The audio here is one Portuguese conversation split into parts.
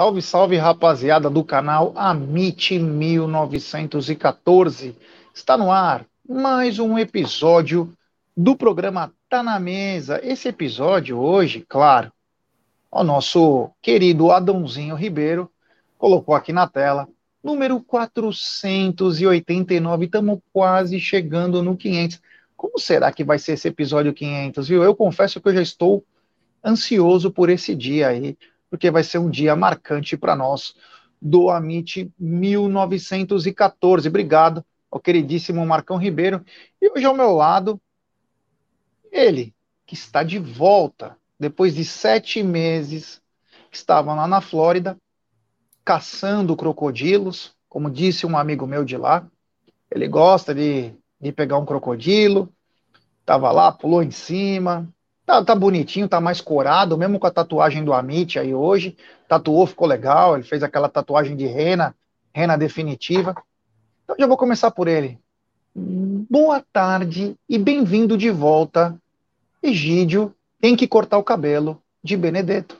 Salve, salve, rapaziada do canal Amit 1914. Está no ar mais um episódio do programa Tá na Mesa. Esse episódio hoje, claro, o nosso querido Adãozinho Ribeiro colocou aqui na tela, número 489. Estamos quase chegando no 500. Como será que vai ser esse episódio 500, viu? Eu confesso que eu já estou ansioso por esse dia aí porque vai ser um dia marcante para nós do Amit 1914. Obrigado ao queridíssimo Marcão Ribeiro. E hoje ao meu lado, ele, que está de volta, depois de sete meses, estava lá na Flórida, caçando crocodilos, como disse um amigo meu de lá. Ele gosta de, de pegar um crocodilo, estava lá, pulou em cima, Tá, tá bonitinho, tá mais corado, mesmo com a tatuagem do Amit aí hoje. Tatuou, ficou legal. Ele fez aquela tatuagem de rena, rena definitiva. Então já vou começar por ele. Boa tarde e bem-vindo de volta, Egídio. Tem que cortar o cabelo de Benedetto.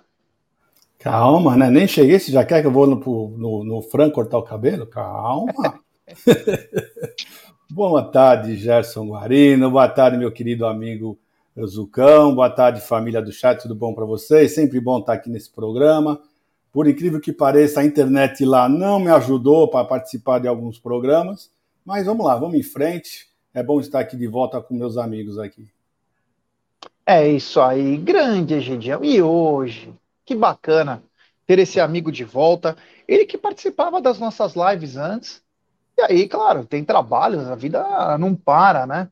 Calma, né? Nem cheguei. Você já quer que eu vou no, no, no Fran cortar o cabelo? Calma. Boa tarde, Gerson Guarino. Boa tarde, meu querido amigo Zucão, boa tarde, família do chat, tudo bom para vocês? Sempre bom estar aqui nesse programa. Por incrível que pareça, a internet lá não me ajudou para participar de alguns programas, mas vamos lá, vamos em frente. É bom estar aqui de volta com meus amigos aqui. É isso aí, grande Egidião. E hoje, que bacana ter esse amigo de volta. Ele que participava das nossas lives antes. E aí, claro, tem trabalhos, a vida não para, né?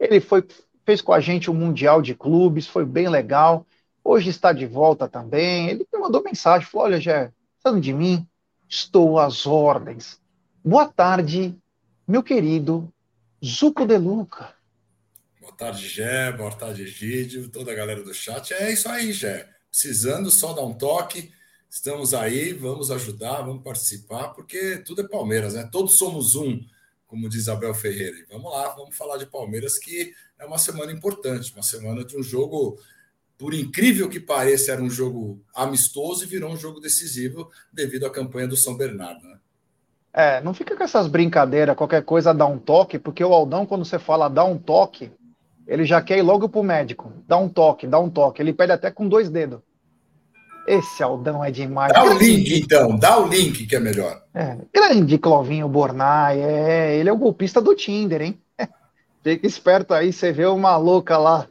Ele foi fez com a gente o um Mundial de Clubes, foi bem legal. Hoje está de volta também. Ele me mandou mensagem, falou: Olha, Jé, falando de mim, estou às ordens. Boa tarde, meu querido Zuco de Luca. Boa tarde, Gé. Boa tarde, Egídio, toda a galera do chat. É isso aí, Gé. Precisando só dar um toque. Estamos aí, vamos ajudar, vamos participar, porque tudo é Palmeiras, né? Todos somos um, como diz Abel Ferreira. E vamos lá, vamos falar de Palmeiras, que é uma semana importante, uma semana de um jogo, por incrível que pareça, era um jogo amistoso e virou um jogo decisivo devido à campanha do São Bernardo. Né? É, não fica com essas brincadeiras, qualquer coisa dá um toque, porque o Aldão, quando você fala dá um toque, ele já quer ir logo pro médico. Dá um toque, dá um toque. Ele pede até com dois dedos. Esse Aldão é demais. Dá o link, então, dá o link que é melhor. É, grande Clovinho Bornai, é, ele é o golpista do Tinder, hein? Fica esperto aí, você vê uma louca lá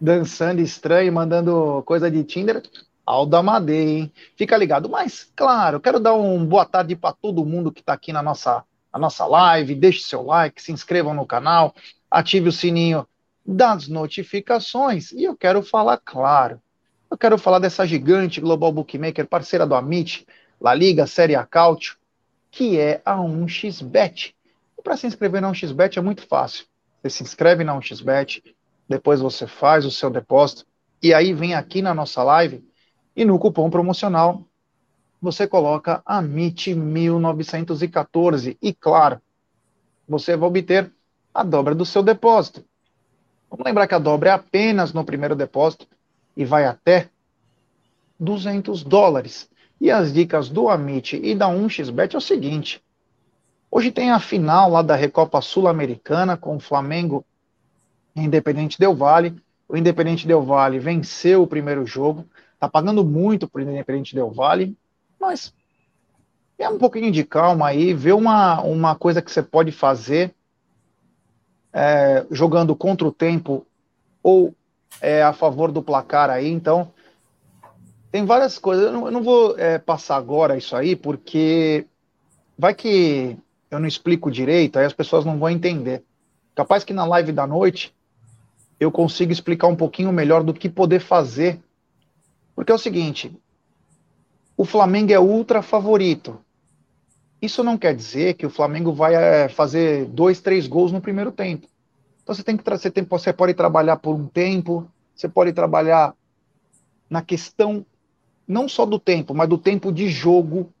dançando estranho, mandando coisa de Tinder. Alda Madei, hein? Fica ligado. Mas, claro, quero dar um boa tarde para todo mundo que está aqui na nossa, na nossa live. Deixe seu like, se inscrevam no canal, ative o sininho das notificações. E eu quero falar, claro, eu quero falar dessa gigante Global Bookmaker, parceira do Amit, La Liga, Série A Cautio, que é a 1xBet. E para se inscrever na 1xBet é muito fácil. Você se inscreve na 1xBet, depois você faz o seu depósito, e aí vem aqui na nossa live e no cupom promocional você coloca AMIT1914 e claro, você vai obter a dobra do seu depósito. Vamos lembrar que a dobra é apenas no primeiro depósito e vai até 200 dólares. E as dicas do Amit e da 1xBet é o seguinte: Hoje tem a final lá da Recopa Sul-Americana com o Flamengo e Independente Del Vale. O Independente Del Vale venceu o primeiro jogo, tá pagando muito pro Independente Del Vale, mas é um pouquinho de calma aí, vê uma, uma coisa que você pode fazer é, jogando contra o tempo ou é, a favor do placar aí, então tem várias coisas. Eu não, eu não vou é, passar agora isso aí, porque vai que eu não explico direito, aí as pessoas não vão entender. Capaz que na live da noite eu consiga explicar um pouquinho melhor do que poder fazer. Porque é o seguinte: o Flamengo é ultra favorito. Isso não quer dizer que o Flamengo vai é, fazer dois, três gols no primeiro tempo. Então você tem que você, tem, você pode trabalhar por um tempo, você pode trabalhar na questão não só do tempo, mas do tempo de jogo.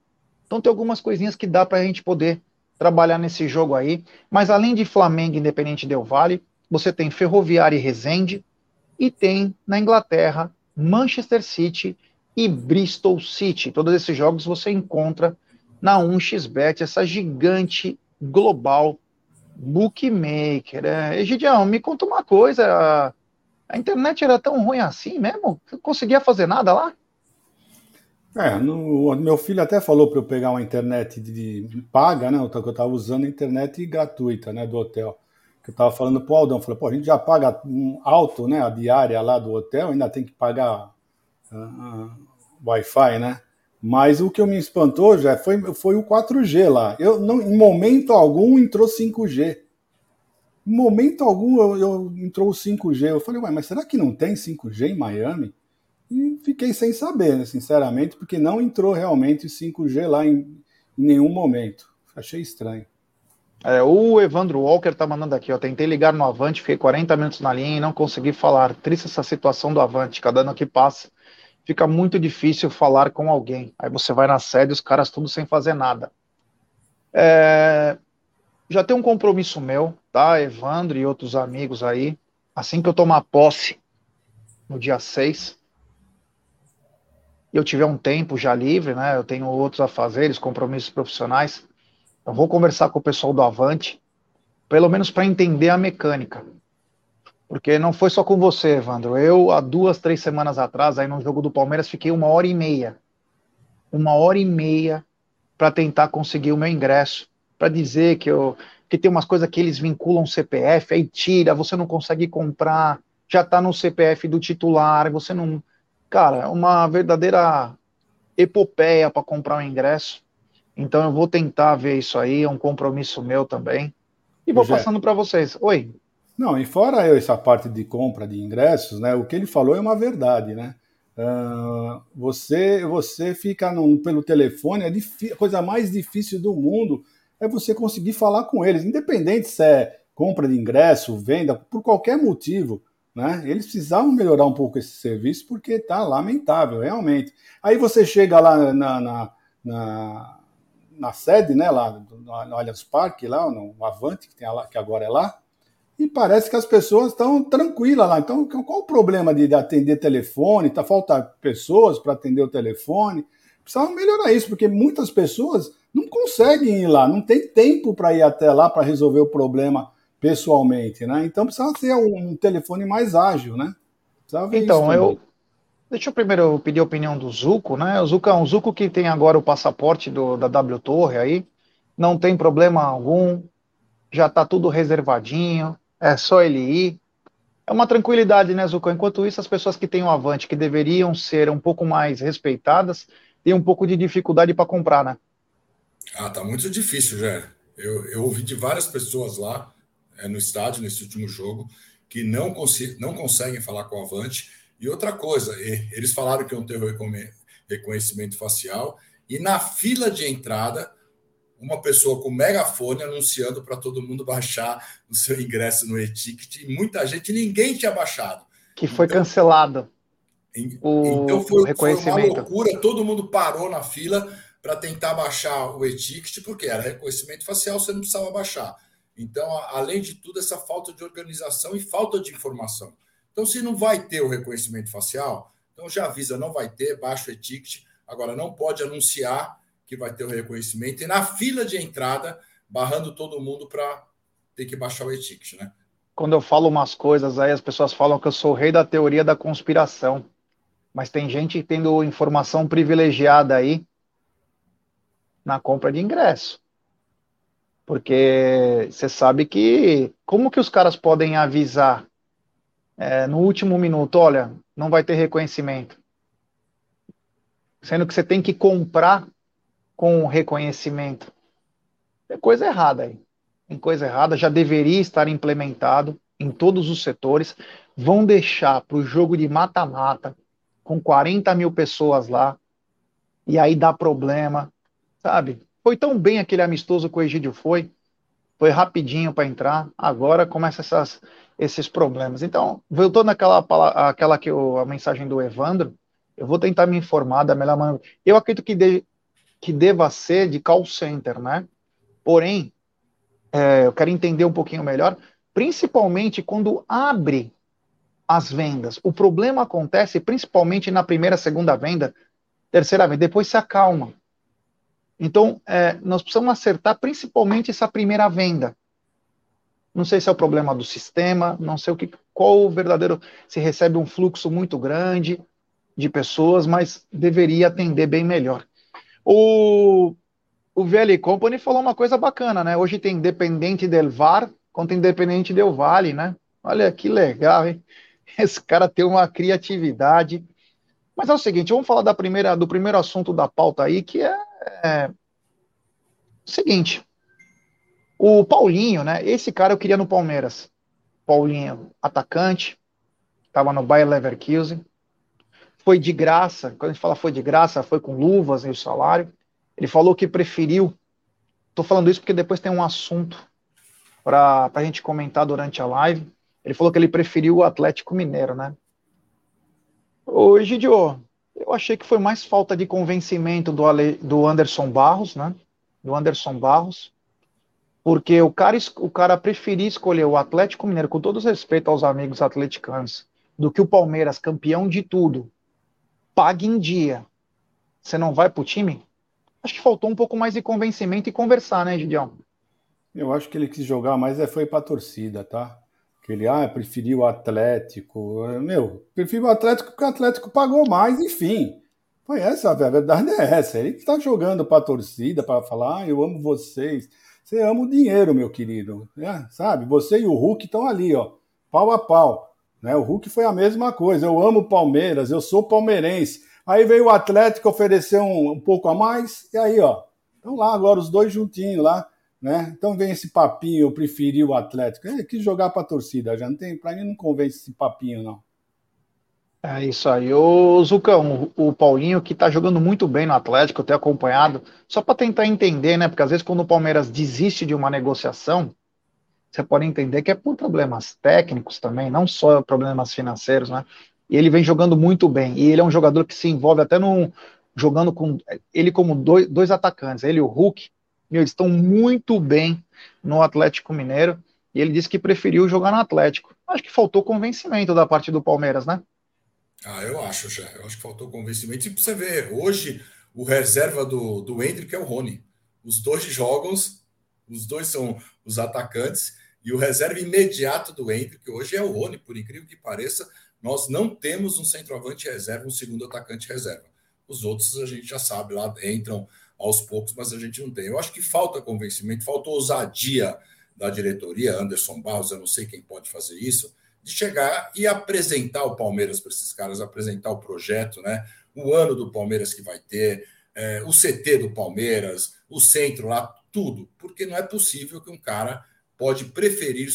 Então tem algumas coisinhas que dá para a gente poder trabalhar nesse jogo aí. Mas além de Flamengo Independente Del Vale, você tem Ferroviária e Resende e tem na Inglaterra Manchester City e Bristol City. Todos esses jogos você encontra na 1xBet, essa gigante global bookmaker. É, Egidião, me conta uma coisa, a internet era tão ruim assim mesmo? Você conseguia fazer nada lá? É, no, meu filho até falou para eu pegar uma internet de, de paga, né? Que eu estava usando a internet gratuita, né? Do hotel. Que eu estava falando pro Aldão, falei, pô, a gente já paga um alto, né? A diária lá do hotel, ainda tem que pagar uh, uh, Wi-Fi, né? Mas o que me espantou já foi, foi o 4G lá. Eu não, em momento algum entrou 5G. Em momento algum eu, eu entrou o 5G. Eu falei, ué, mas será que não tem 5G em Miami? E fiquei sem saber, né, sinceramente, porque não entrou realmente 5G lá em, em nenhum momento. Achei estranho. É, o Evandro Walker tá mandando aqui, ó. Tentei ligar no Avante, fiquei 40 minutos na linha e não consegui falar. Triste essa situação do Avante. Cada ano que passa, fica muito difícil falar com alguém. Aí você vai na sede, os caras tudo sem fazer nada. É, já tem um compromisso meu, tá? Evandro e outros amigos aí. Assim que eu tomar posse, no dia 6, eu tiver um tempo já livre, né? Eu tenho outros afazeres, compromissos profissionais. Eu vou conversar com o pessoal do Avante, pelo menos para entender a mecânica. Porque não foi só com você, Evandro. Eu, há duas, três semanas atrás, aí no jogo do Palmeiras, fiquei uma hora e meia. Uma hora e meia para tentar conseguir o meu ingresso. Para dizer que eu que tem umas coisas que eles vinculam CPF, aí tira, você não consegue comprar, já está no CPF do titular, você não cara, uma verdadeira epopeia para comprar um ingresso. Então eu vou tentar ver isso aí, é um compromisso meu também. E vou passando para vocês. Oi. Não, e fora essa parte de compra de ingressos, né? O que ele falou é uma verdade, né? Uh, você você fica num, pelo telefone, é a coisa mais difícil do mundo é você conseguir falar com eles, independente se é compra de ingresso, venda, por qualquer motivo. Né? Eles precisavam melhorar um pouco esse serviço porque está lamentável, realmente. Aí você chega lá na, na, na, na sede, né, lá no Allianz Parque, lá no Avante, que, tem lá, que agora é lá, e parece que as pessoas estão tranquilas lá. Então, qual o problema de, atender telefone? Tá falta pessoas para atender o telefone. Precisava melhorar isso, porque muitas pessoas não conseguem ir lá, não tem tempo para ir até lá para resolver o problema pessoalmente, né? Então precisava ser um, telefone mais ágil, né? então, eu. Deixa eu primeiro pedir a opinião do Zuco, né? O Zuco é um Zuco que tem agora o passaporte do, da W Torre aí, não tem problema algum, já tá tudo reservadinho, é só ele ir. É uma tranquilidade, né, Zuco? Enquanto isso, as pessoas que têm o Avante, que deveriam ser um pouco mais respeitadas, têm um pouco de dificuldade para comprar, né? Ah, tá muito difícil, já. Eu, eu ouvi de várias pessoas lá é, no estádio nesse último jogo que não, não conseguem falar com o Avante. E outra coisa, eles falaram que iam ter reconhecimento facial e na fila de entrada uma pessoa com megafone anunciando para todo mundo baixar o seu ingresso no e-ticket e muita gente, ninguém tinha baixado. Que foi então, cancelado. o, então foi, foi uma loucura, todo mundo parou na fila para tentar baixar o e-ticket, porque era reconhecimento facial, você não precisava baixar. Então, além de tudo, essa falta de organização e falta de informação. Então, se não vai ter o reconhecimento facial, então já avisa, não vai ter, baixa o e-ticket. Agora, não pode anunciar que vai ter o reconhecimento e na fila de entrada, barrando todo mundo para ter que baixar o e-ticket, né? Quando eu falo umas coisas aí, as pessoas falam que eu sou o rei da teoria da conspiração. Mas tem gente tendo informação privilegiada aí na compra de ingresso. Porque você sabe que como que os caras podem avisar é, no último minuto, olha, não vai ter reconhecimento. Sendo que você tem que comprar com reconhecimento. É coisa errada aí. Tem coisa errada, já deveria estar implementado em todos os setores. Vão deixar para o jogo de mata-mata, com 40 mil pessoas lá, e aí dá problema, sabe? Foi tão bem aquele amistoso que o Egídio foi, foi rapidinho para entrar, agora começa essas, esses problemas. Então, voltando naquela aquela que eu, a mensagem do Evandro, eu vou tentar me informar da melhor maneira. Eu acredito que, de, que deva ser de call center, né? Porém, é, eu quero entender um pouquinho melhor, principalmente quando abre as vendas. O problema acontece principalmente na primeira, segunda venda, terceira venda, depois se acalma. Então, é, nós precisamos acertar principalmente essa primeira venda. Não sei se é o problema do sistema, não sei o que, qual o verdadeiro, se recebe um fluxo muito grande de pessoas, mas deveria atender bem melhor. O, o VL Company falou uma coisa bacana, né? Hoje tem Independente del VAR contra Independente del Vale, né? Olha que legal, hein? Esse cara tem uma criatividade. Mas é o seguinte, vamos falar da primeira, do primeiro assunto da pauta aí, que é, é o seguinte. O Paulinho, né? Esse cara eu queria no Palmeiras. Paulinho, atacante, estava no Bayer Leverkusen. Foi de graça, quando a gente fala foi de graça, foi com luvas e o salário. Ele falou que preferiu. Estou falando isso porque depois tem um assunto para a gente comentar durante a live. Ele falou que ele preferiu o Atlético Mineiro, né? Ô, Egidio, eu achei que foi mais falta de convencimento do, Ale, do Anderson Barros, né? Do Anderson Barros. Porque o cara, o cara preferia escolher o Atlético Mineiro, com todo respeito aos amigos atleticanos, do que o Palmeiras, campeão de tudo. Pague em dia. Você não vai pro time? Acho que faltou um pouco mais de convencimento e conversar, né, Gideão? Eu acho que ele quis jogar mais é foi para a torcida, tá? Que ele, ah, preferiu o Atlético. Meu, prefiro o Atlético porque o Atlético pagou mais, enfim. Foi essa, a verdade é essa. Ele está jogando para a torcida, para falar, ah, eu amo vocês. Você ama o dinheiro, meu querido. É, sabe? Você e o Hulk estão ali, ó, pau a pau. Né? O Hulk foi a mesma coisa. Eu amo o Palmeiras, eu sou palmeirense. Aí veio o Atlético oferecer um, um pouco a mais, e aí, ó, estão lá agora os dois juntinhos lá, né? Então vem esse papinho, eu preferi o Atlético. É, quis jogar para a torcida, já não tem, para mim não convence esse papinho, não. É isso aí. Ô, Zucão, o Paulinho que tá jogando muito bem no Atlético, eu tenho acompanhado, só para tentar entender, né? Porque às vezes quando o Palmeiras desiste de uma negociação, você pode entender que é por problemas técnicos também, não só problemas financeiros, né? E ele vem jogando muito bem. E ele é um jogador que se envolve até no. jogando com. Ele como dois, dois atacantes, ele e o Hulk, meu, eles estão muito bem no Atlético Mineiro. E ele disse que preferiu jogar no Atlético. Acho que faltou convencimento da parte do Palmeiras, né? Ah, eu acho, já. Eu acho que faltou convencimento. E pra você ver, hoje o reserva do, do Hendrick é o Rony. Os dois jogam, os dois são os atacantes, e o reserva imediato do Hendrick hoje é o Rony, por incrível que pareça, nós não temos um centroavante reserva, um segundo atacante reserva. Os outros a gente já sabe, lá entram aos poucos, mas a gente não tem. Eu acho que falta convencimento, falta ousadia da diretoria, Anderson Barros, eu não sei quem pode fazer isso, de chegar e apresentar o Palmeiras para esses caras, apresentar o projeto, né? O ano do Palmeiras que vai ter, é, o CT do Palmeiras, o centro lá, tudo, porque não é possível que um cara pode preferir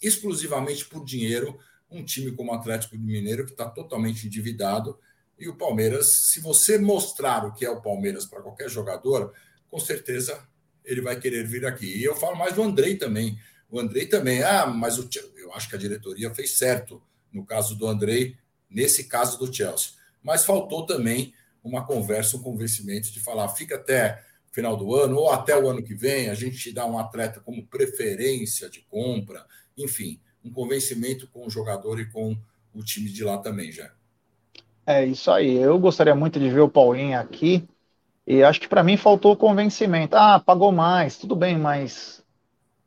exclusivamente por dinheiro um time como o Atlético Mineiro, que está totalmente endividado, e o Palmeiras, se você mostrar o que é o Palmeiras para qualquer jogador, com certeza ele vai querer vir aqui. E eu falo mais do Andrei também. O Andrei também, ah, mas o, eu acho que a diretoria fez certo no caso do Andrei, nesse caso do Chelsea. Mas faltou também uma conversa, um convencimento de falar, fica até final do ano ou até o ano que vem, a gente te dá um atleta como preferência de compra, enfim um convencimento com o jogador e com o time de lá também, já. É isso aí. Eu gostaria muito de ver o Paulinho aqui. E acho que para mim faltou convencimento. Ah, pagou mais, tudo bem, mas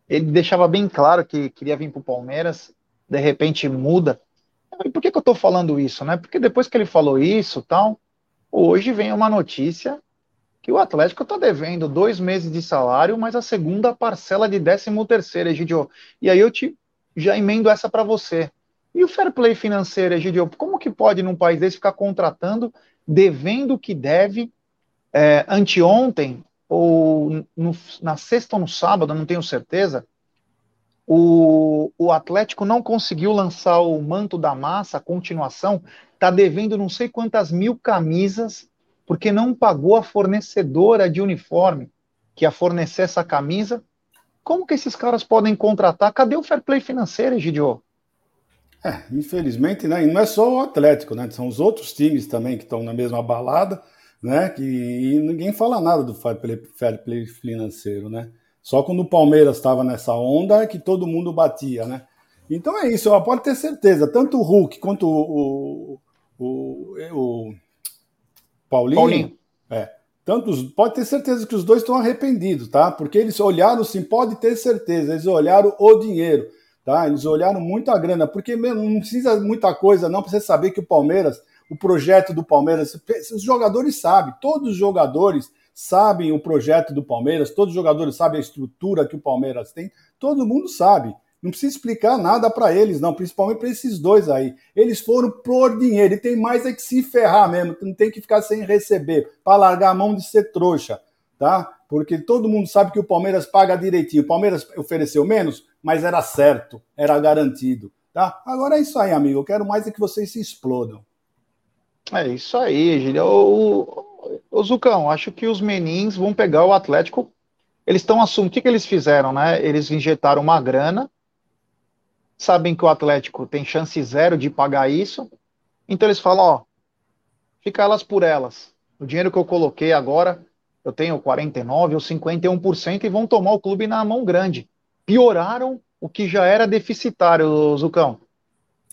ele deixava bem claro que queria vir para o Palmeiras, de repente muda. E por que, que eu estou falando isso, né? Porque depois que ele falou isso, tal, hoje vem uma notícia que o Atlético está devendo dois meses de salário, mas a segunda parcela de 13 terceiro, Egidio. E aí eu te já emendo essa para você. E o fair play financeiro, Egidio, como que pode num país desse ficar contratando, devendo o que deve? É, anteontem, ou no, na sexta ou no sábado, não tenho certeza, o, o Atlético não conseguiu lançar o manto da massa, a continuação, está devendo não sei quantas mil camisas, porque não pagou a fornecedora de uniforme que ia fornecer essa camisa como que esses caras podem contratar? Cadê o fair play financeiro, Egidio? É, infelizmente, né? E não é só o Atlético, né? São os outros times também que estão na mesma balada, né? Que e ninguém fala nada do fair play, fair play financeiro, né? Só quando o Palmeiras estava nessa onda é que todo mundo batia, né? Então é isso, pode ter certeza. Tanto o Hulk quanto o, o, o, o Paulinho, Paulinho. É, tantos, pode ter certeza que os dois estão arrependidos, tá? Porque eles olharam, sim, pode ter certeza, eles olharam o dinheiro, tá? Eles olharam muito a grana, porque não precisa muita coisa, não precisa saber que o Palmeiras, o projeto do Palmeiras, os jogadores sabem, todos os jogadores sabem o projeto do Palmeiras, todos os jogadores sabem a estrutura que o Palmeiras tem, todo mundo sabe. Não precisa explicar nada para eles, não, principalmente para esses dois aí. Eles foram por dinheiro e tem mais é que se ferrar mesmo, não tem que ficar sem receber, para largar a mão de ser trouxa, tá? Porque todo mundo sabe que o Palmeiras paga direitinho. O Palmeiras ofereceu menos, mas era certo, era garantido, tá? Agora é isso aí, amigo. Eu quero mais é que vocês se explodam. É isso aí, Gília. O, o Zucão, acho que os menins vão pegar o Atlético. Eles estão assumindo. O que, que eles fizeram, né? Eles injetaram uma grana sabem que o Atlético tem chance zero de pagar isso, então eles falam, ó, fica elas por elas. O dinheiro que eu coloquei agora, eu tenho 49 ou 51% e vão tomar o clube na mão grande. Pioraram o que já era deficitário, Zucão.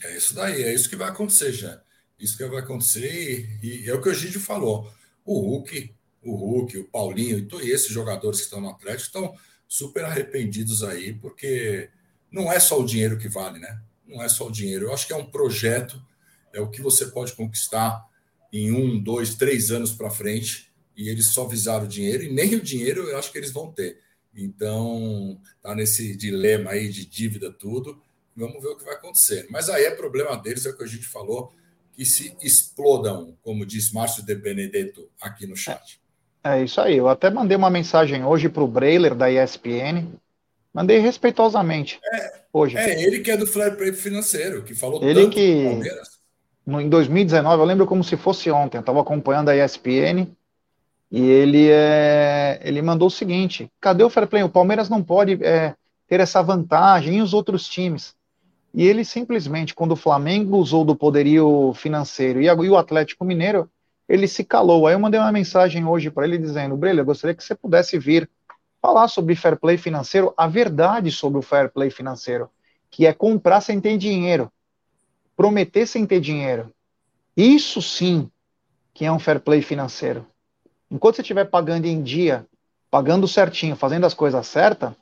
É isso daí, é isso que vai acontecer já. Isso que vai acontecer e, e é o que o Gídio falou. O Hulk, o Hulk, o Paulinho e esses jogadores que estão no Atlético estão super arrependidos aí, porque não é só o dinheiro que vale, né? Não é só o dinheiro. Eu acho que é um projeto, é o que você pode conquistar em um, dois, três anos para frente, e eles só visaram o dinheiro, e nem o dinheiro eu acho que eles vão ter. Então, tá nesse dilema aí de dívida, tudo. Vamos ver o que vai acontecer. Mas aí é problema deles, é o que a gente falou, que se explodam, como diz Márcio de Benedetto aqui no chat. É isso aí. Eu até mandei uma mensagem hoje para o Breiler da ESPN, Mandei respeitosamente. É, hoje. É ele que é do Play financeiro, que falou ele tanto que, do Palmeiras. No, em 2019, eu lembro como se fosse ontem, eu estava acompanhando a ESPN e ele, é, ele mandou o seguinte: cadê o fair play? O Palmeiras não pode é, ter essa vantagem e os outros times. E ele simplesmente, quando o Flamengo usou do poderio financeiro e, o Atlético Mineiro, ele se calou. Aí eu mandei uma mensagem hoje para ele dizendo: Brelha, gostaria que você pudesse vir falar sobre fair play financeiro, a verdade sobre o fair play financeiro, que é comprar sem ter dinheiro, prometer sem ter dinheiro. Isso sim que é um fair play financeiro. Enquanto você estiver pagando em dia, pagando certinho, fazendo as coisas certas,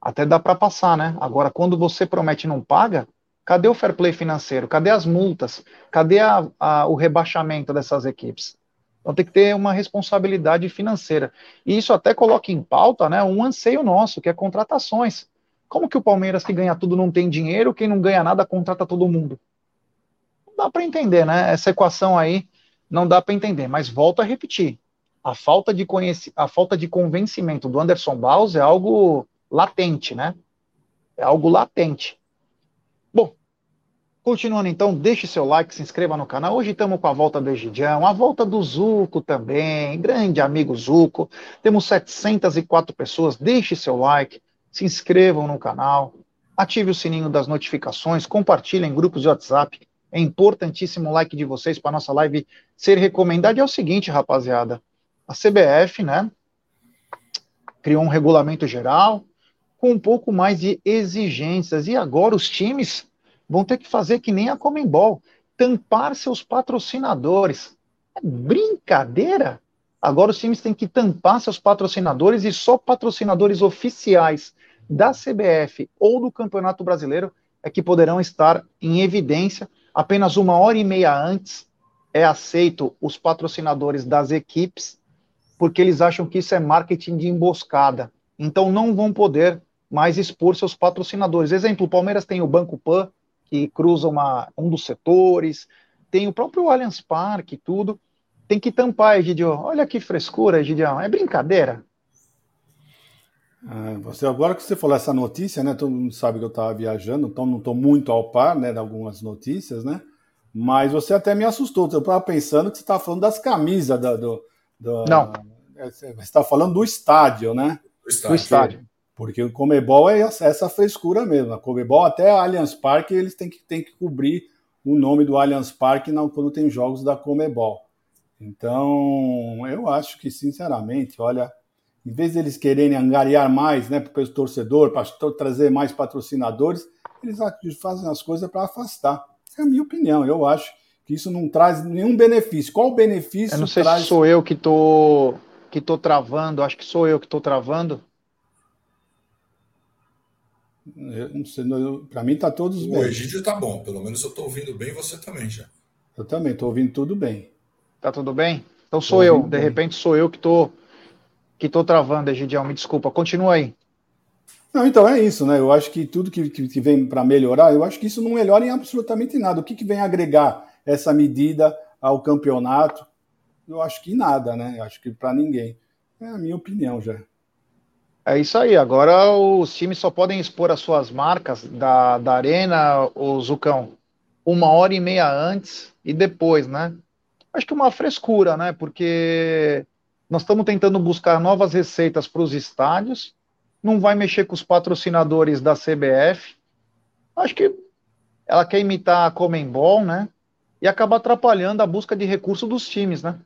até dá para passar, né? Agora, quando você promete e não paga, cadê o fair play financeiro? Cadê as multas? Cadê a, a, o rebaixamento dessas equipes? Então tem que ter uma responsabilidade financeira. E isso até coloca em pauta né, um anseio nosso, que é contratações. Como que o Palmeiras que ganha tudo não tem dinheiro, quem não ganha nada contrata todo mundo? Não dá para entender, né? Essa equação aí não dá para entender. Mas volto a repetir. A falta de, conhec... a falta de convencimento do Anderson Baus é algo latente, né? É algo latente. Continuando então, deixe seu like, se inscreva no canal. Hoje estamos com a volta do Egidião, a volta do Zuco também, grande amigo Zuco. Temos 704 pessoas. Deixe seu like, se inscrevam no canal, ative o sininho das notificações, compartilhem em grupos de WhatsApp. É importantíssimo o like de vocês para nossa live ser recomendada. É o seguinte, rapaziada, a CBF, né, criou um regulamento geral com um pouco mais de exigências e agora os times vão ter que fazer que nem a Comembol, tampar seus patrocinadores. É brincadeira? Agora os times têm que tampar seus patrocinadores e só patrocinadores oficiais da CBF ou do Campeonato Brasileiro é que poderão estar em evidência. Apenas uma hora e meia antes é aceito os patrocinadores das equipes, porque eles acham que isso é marketing de emboscada. Então não vão poder mais expor seus patrocinadores. Exemplo, o Palmeiras tem o Banco Pan, que cruza uma, um dos setores, tem o próprio Allianz Parque e tudo. Tem que tampar, Egidio. Olha que frescura, Egidião. É brincadeira. Ah, você, agora que você falou essa notícia, né? Todo mundo sabe que eu estava viajando, então não estou muito ao par né, de algumas notícias, né? Mas você até me assustou. Eu estava pensando que você estava falando das camisas da, do, do, Não. É, você está falando do estádio, né? Do estádio. Do estádio. Porque o Comebol é essa frescura mesmo. A Comebol, até a Allianz Parque, eles têm que, têm que cobrir o nome do Allianz Parque quando tem jogos da Comebol. Então, eu acho que, sinceramente, olha, em vez de eles quererem angariar mais né, para o torcedor, para trazer mais patrocinadores, eles fazem as coisas para afastar. Essa é a minha opinião. Eu acho que isso não traz nenhum benefício. Qual o benefício? Eu não sei traz... se sou eu que tô que tô travando. Acho que sou eu que estou travando. Para mim está todos bem. O Egídio está bom. Pelo menos eu estou ouvindo bem. Você também já. Eu também estou ouvindo tudo bem. Tá tudo bem? Então sou eu. De bem. repente sou eu que estou que tô travando, Egidião. Me desculpa. Continua aí. Não, então é isso, né? Eu acho que tudo que, que, que vem para melhorar, eu acho que isso não melhora em absolutamente nada. O que, que vem agregar essa medida ao campeonato? Eu acho que nada, né? Eu acho que para ninguém. É a minha opinião já. É isso aí. Agora os times só podem expor as suas marcas da, da Arena, o Zucão, uma hora e meia antes e depois, né? Acho que uma frescura, né? Porque nós estamos tentando buscar novas receitas para os estádios não vai mexer com os patrocinadores da CBF. Acho que ela quer imitar a Comembol, né? E acaba atrapalhando a busca de recursos dos times, né?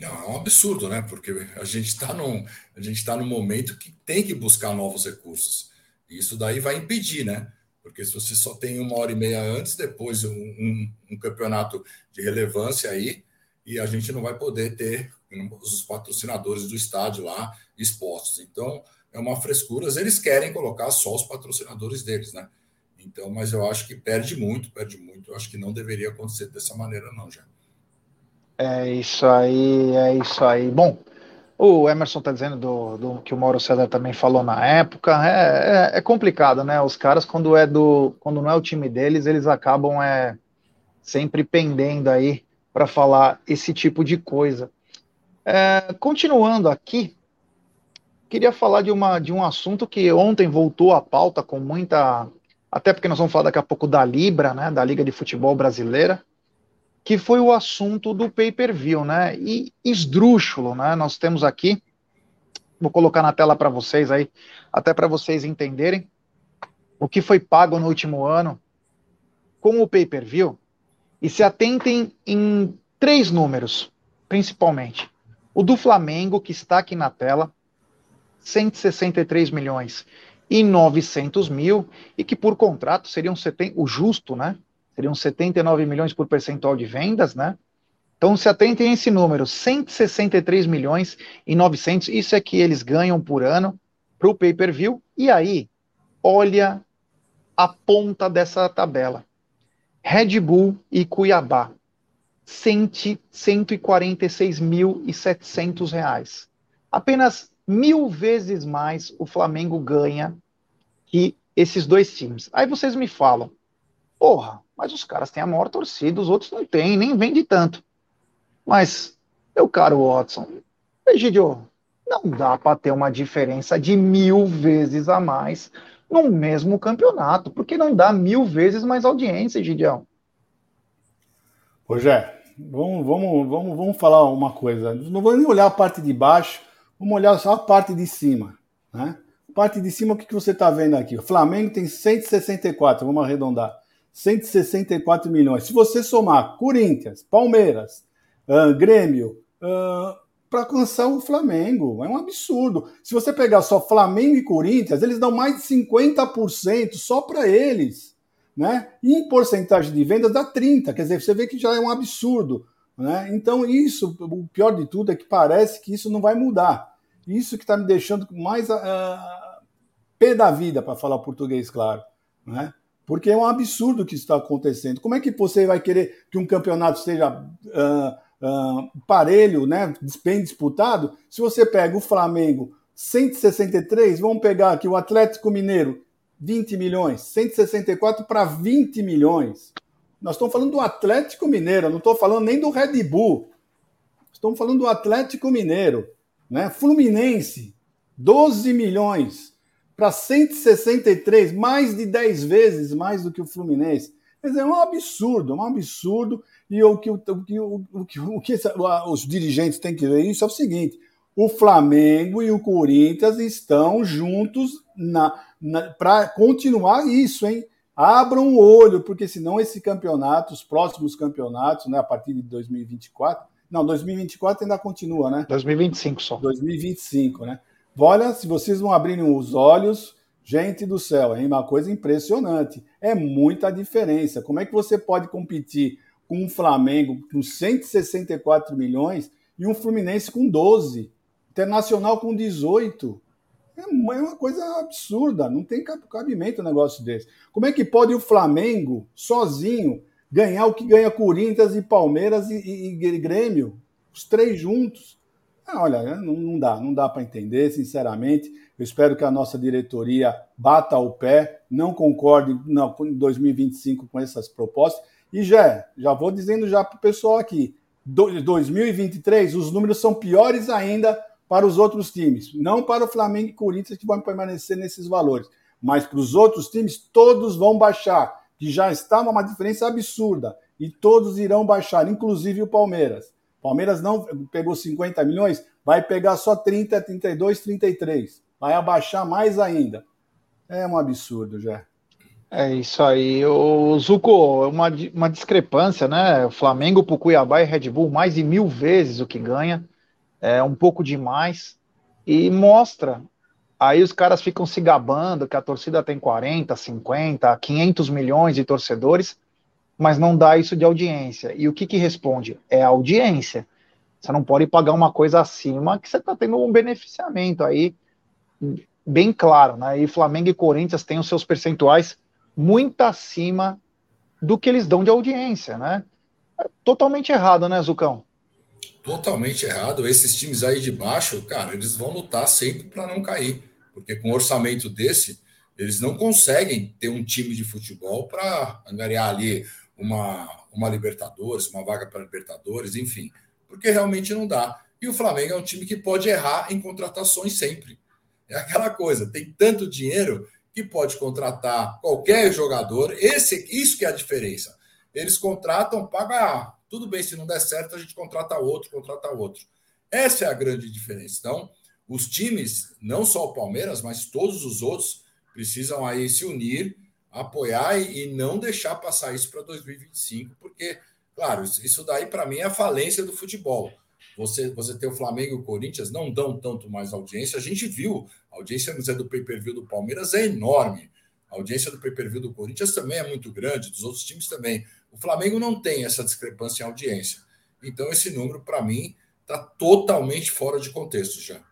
Não, é um absurdo, né? Porque a gente está num, a gente está num momento que tem que buscar novos recursos. E isso daí vai impedir, né? Porque se você só tem uma hora e meia antes, depois um, um, um campeonato de relevância aí, e a gente não vai poder ter os patrocinadores do estádio lá expostos. Então, é uma frescura. Eles querem colocar só os patrocinadores deles, né? Então, mas eu acho que perde muito, perde muito. Eu acho que não deveria acontecer dessa maneira, não, já. É isso aí, é isso aí. Bom, o Emerson está dizendo do, do, que o Mauro César também falou na época. É, é, é, complicado, né? Os caras, quando é do, quando não é o time deles, eles acabam é, sempre pendendo aí para falar esse tipo de coisa. É, continuando aqui, queria falar de, uma, de um assunto que ontem voltou à pauta com muita. Até porque nós vamos falar daqui a pouco da Libra, né, da Liga de Futebol Brasileira, que foi o assunto do pay-per-view, né? E esdrúxulo, né? Nós temos aqui, vou colocar na tela para vocês aí, até para vocês entenderem o que foi pago no último ano com o pay-per-view e se atentem em três números, principalmente. O do Flamengo, que está aqui na tela, 163 milhões e 900 mil, e que por contrato seriam 70, o justo, né? Seriam 79 milhões por percentual de vendas, né? Então se atentem a esse número, 163 milhões e 900, isso é que eles ganham por ano para o pay-per-view. E aí, olha a ponta dessa tabela. Red Bull e Cuiabá, 146.700 reais. Apenas mil vezes mais o Flamengo ganha que esses dois times. Aí vocês me falam, porra, mas os caras têm a maior torcida, os outros não têm, nem vende tanto. Mas, meu caro Watson, Egidio, não dá para ter uma diferença de mil vezes a mais no mesmo campeonato, porque não dá mil vezes mais audiência, Egidião. Rogério, vamos, vamos, vamos, vamos falar uma coisa. Não vou nem olhar a parte de baixo, Vamos olhar só a parte de cima. Né? Parte de cima, o que, que você está vendo aqui? O Flamengo tem 164, vamos arredondar. 164 milhões. Se você somar Corinthians, Palmeiras, uh, Grêmio, uh, para alcançar o Flamengo, é um absurdo. Se você pegar só Flamengo e Corinthians, eles dão mais de 50% só para eles. Né? E em porcentagem de vendas dá 30%. Quer dizer, você vê que já é um absurdo. Né? Então, isso, o pior de tudo é que parece que isso não vai mudar. Isso que está me deixando mais uh, pé da vida, para falar português claro. Né? Porque é um absurdo o que está acontecendo. Como é que você vai querer que um campeonato seja uh, uh, parelho, né? bem disputado, se você pega o Flamengo 163, vamos pegar aqui o Atlético Mineiro 20 milhões, 164 para 20 milhões. Nós estamos falando do Atlético Mineiro, não estou falando nem do Red Bull. Estamos falando do Atlético Mineiro. Né? Fluminense, 12 milhões para 163, mais de 10 vezes mais do que o Fluminense. Quer dizer, é um absurdo, é um absurdo. E o que, o, que, o, que, o que os dirigentes têm que ver isso é o seguinte: o Flamengo e o Corinthians estão juntos na, na para continuar isso, hein? Abram o olho, porque senão esse campeonato, os próximos campeonatos, né, a partir de 2024, Não, 2024 ainda continua, né? 2025 só. 2025, né? Olha, se vocês não abrirem os olhos, gente do céu, é uma coisa impressionante. É muita diferença. Como é que você pode competir com um Flamengo com 164 milhões e um Fluminense com 12? Internacional com 18? É uma coisa absurda, não tem cabimento um negócio desse. Como é que pode o Flamengo, sozinho, ganhar o que ganha Corinthians e Palmeiras e, e, e Grêmio? Os três juntos. Ah, olha, não, não dá, não dá para entender, sinceramente. Eu espero que a nossa diretoria bata o pé, não concorde em 2025 com essas propostas. E já, já vou dizendo já para o pessoal aqui, 2023 os números são piores ainda para os outros times, não para o Flamengo e Corinthians que vão permanecer nesses valores, mas para os outros times todos vão baixar, que já está uma diferença absurda e todos irão baixar, inclusive o Palmeiras. Palmeiras não pegou 50 milhões, vai pegar só 30, 32, 33. Vai abaixar mais ainda. É um absurdo, já. É isso aí. O Zuco, uma, uma discrepância, né? O Flamengo para o Cuiabá e Red Bull mais de mil vezes o que ganha é um pouco demais e mostra. Aí os caras ficam se gabando que a torcida tem 40, 50, 500 milhões de torcedores, mas não dá isso de audiência. E o que que responde? É a audiência. Você não pode pagar uma coisa acima que você está tendo um beneficiamento aí bem claro, né? E Flamengo e Corinthians têm os seus percentuais muito acima do que eles dão de audiência, né? É totalmente errado, né, Zucão? totalmente errado. Esses times aí de baixo, cara, eles vão lutar sempre para não cair, porque com um orçamento desse, eles não conseguem ter um time de futebol para angariar ali uma, uma Libertadores, uma vaga para Libertadores, enfim, porque realmente não dá. E o Flamengo é um time que pode errar em contratações sempre. É aquela coisa, tem tanto dinheiro que pode contratar qualquer jogador. Esse, isso que é a diferença. Eles contratam, pagam tudo bem, se não der certo, a gente contrata outro, contrata outro. Essa é a grande diferença. Então, os times, não só o Palmeiras, mas todos os outros, precisam aí se unir, apoiar e não deixar passar isso para 2025, porque, claro, isso daí para mim é a falência do futebol. Você, você tem o Flamengo e o Corinthians, não dão tanto mais audiência. A gente viu, a audiência do pay-per-view do Palmeiras é enorme. A audiência do pay-per-view do Corinthians também é muito grande, dos outros times também. O Flamengo não tem essa discrepância em audiência. Então, esse número, para mim, está totalmente fora de contexto já.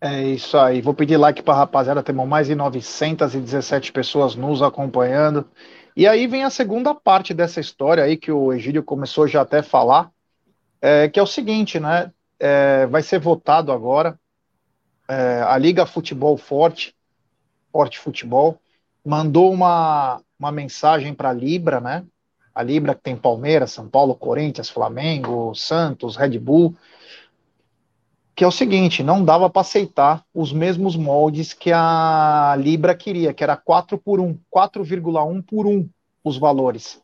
É isso aí. Vou pedir like para rapaziada. Temos mais de 917 pessoas nos acompanhando. E aí vem a segunda parte dessa história aí que o Egídio começou já até a falar, é, que é o seguinte, né? É, vai ser votado agora é, a Liga Futebol Forte, Forte Futebol, mandou uma, uma mensagem para a Libra, né? a Libra que tem Palmeiras, São Paulo, Corinthians, Flamengo, Santos, Red Bull, que é o seguinte, não dava para aceitar os mesmos moldes que a Libra queria, que era 4 por 1, 4,1 por 1 os valores.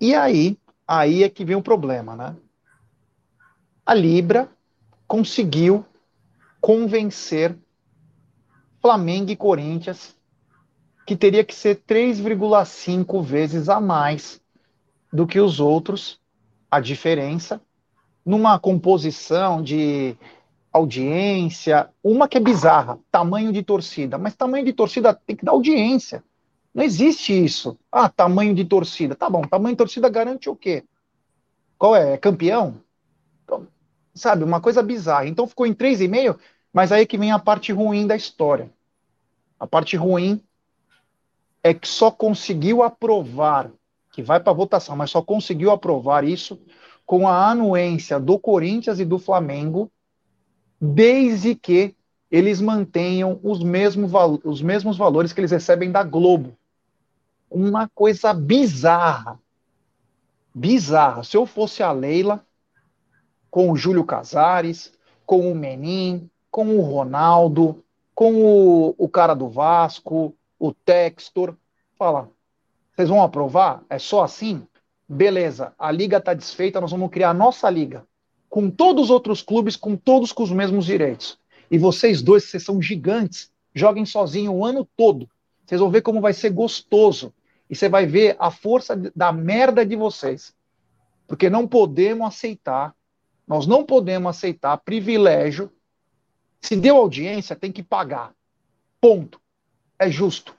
E aí, aí é que vem o problema, né? A Libra conseguiu convencer Flamengo e Corinthians que teria que ser 3,5 vezes a mais do que os outros, a diferença, numa composição de audiência, uma que é bizarra, tamanho de torcida, mas tamanho de torcida tem que dar audiência. Não existe isso. Ah, tamanho de torcida. Tá bom, tamanho de torcida garante o quê? Qual é? É campeão? Então, sabe, uma coisa bizarra. Então ficou em 3,5, mas aí que vem a parte ruim da história. A parte ruim é que só conseguiu aprovar que vai para votação, mas só conseguiu aprovar isso com a anuência do Corinthians e do Flamengo, desde que eles mantenham os, mesmos os mesmos valores que eles recebem da Globo. Uma coisa bizarra. Bizarra. Se eu fosse a Leila, com o Júlio Casares, com o Menin, com o Ronaldo, com o, o cara do Vasco, o Textor, fala, vocês vão aprovar? É só assim? Beleza, a liga está desfeita, nós vamos criar a nossa liga. Com todos os outros clubes, com todos com os mesmos direitos. E vocês dois, vocês são gigantes, joguem sozinho o ano todo. Vocês vão ver como vai ser gostoso. E você vai ver a força da merda de vocês. Porque não podemos aceitar, nós não podemos aceitar privilégio. Se deu audiência, tem que pagar. Ponto. É justo.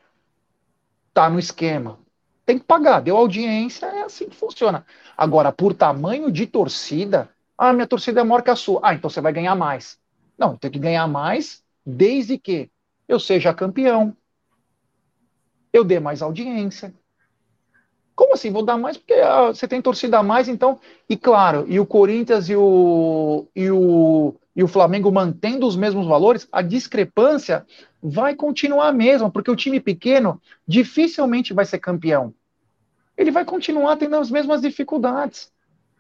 Tá no esquema. Tem que pagar. Deu audiência, é assim que funciona. Agora, por tamanho de torcida, ah, minha torcida é maior que a sua. Ah, então você vai ganhar mais. Não, tem que ganhar mais desde que eu seja campeão, eu dê mais audiência. Como assim? Vou dar mais porque ah, você tem torcida a mais, então. E claro, e o Corinthians e o, e o, e o Flamengo mantendo os mesmos valores, a discrepância vai continuar a mesma, porque o time pequeno dificilmente vai ser campeão. Ele vai continuar tendo as mesmas dificuldades.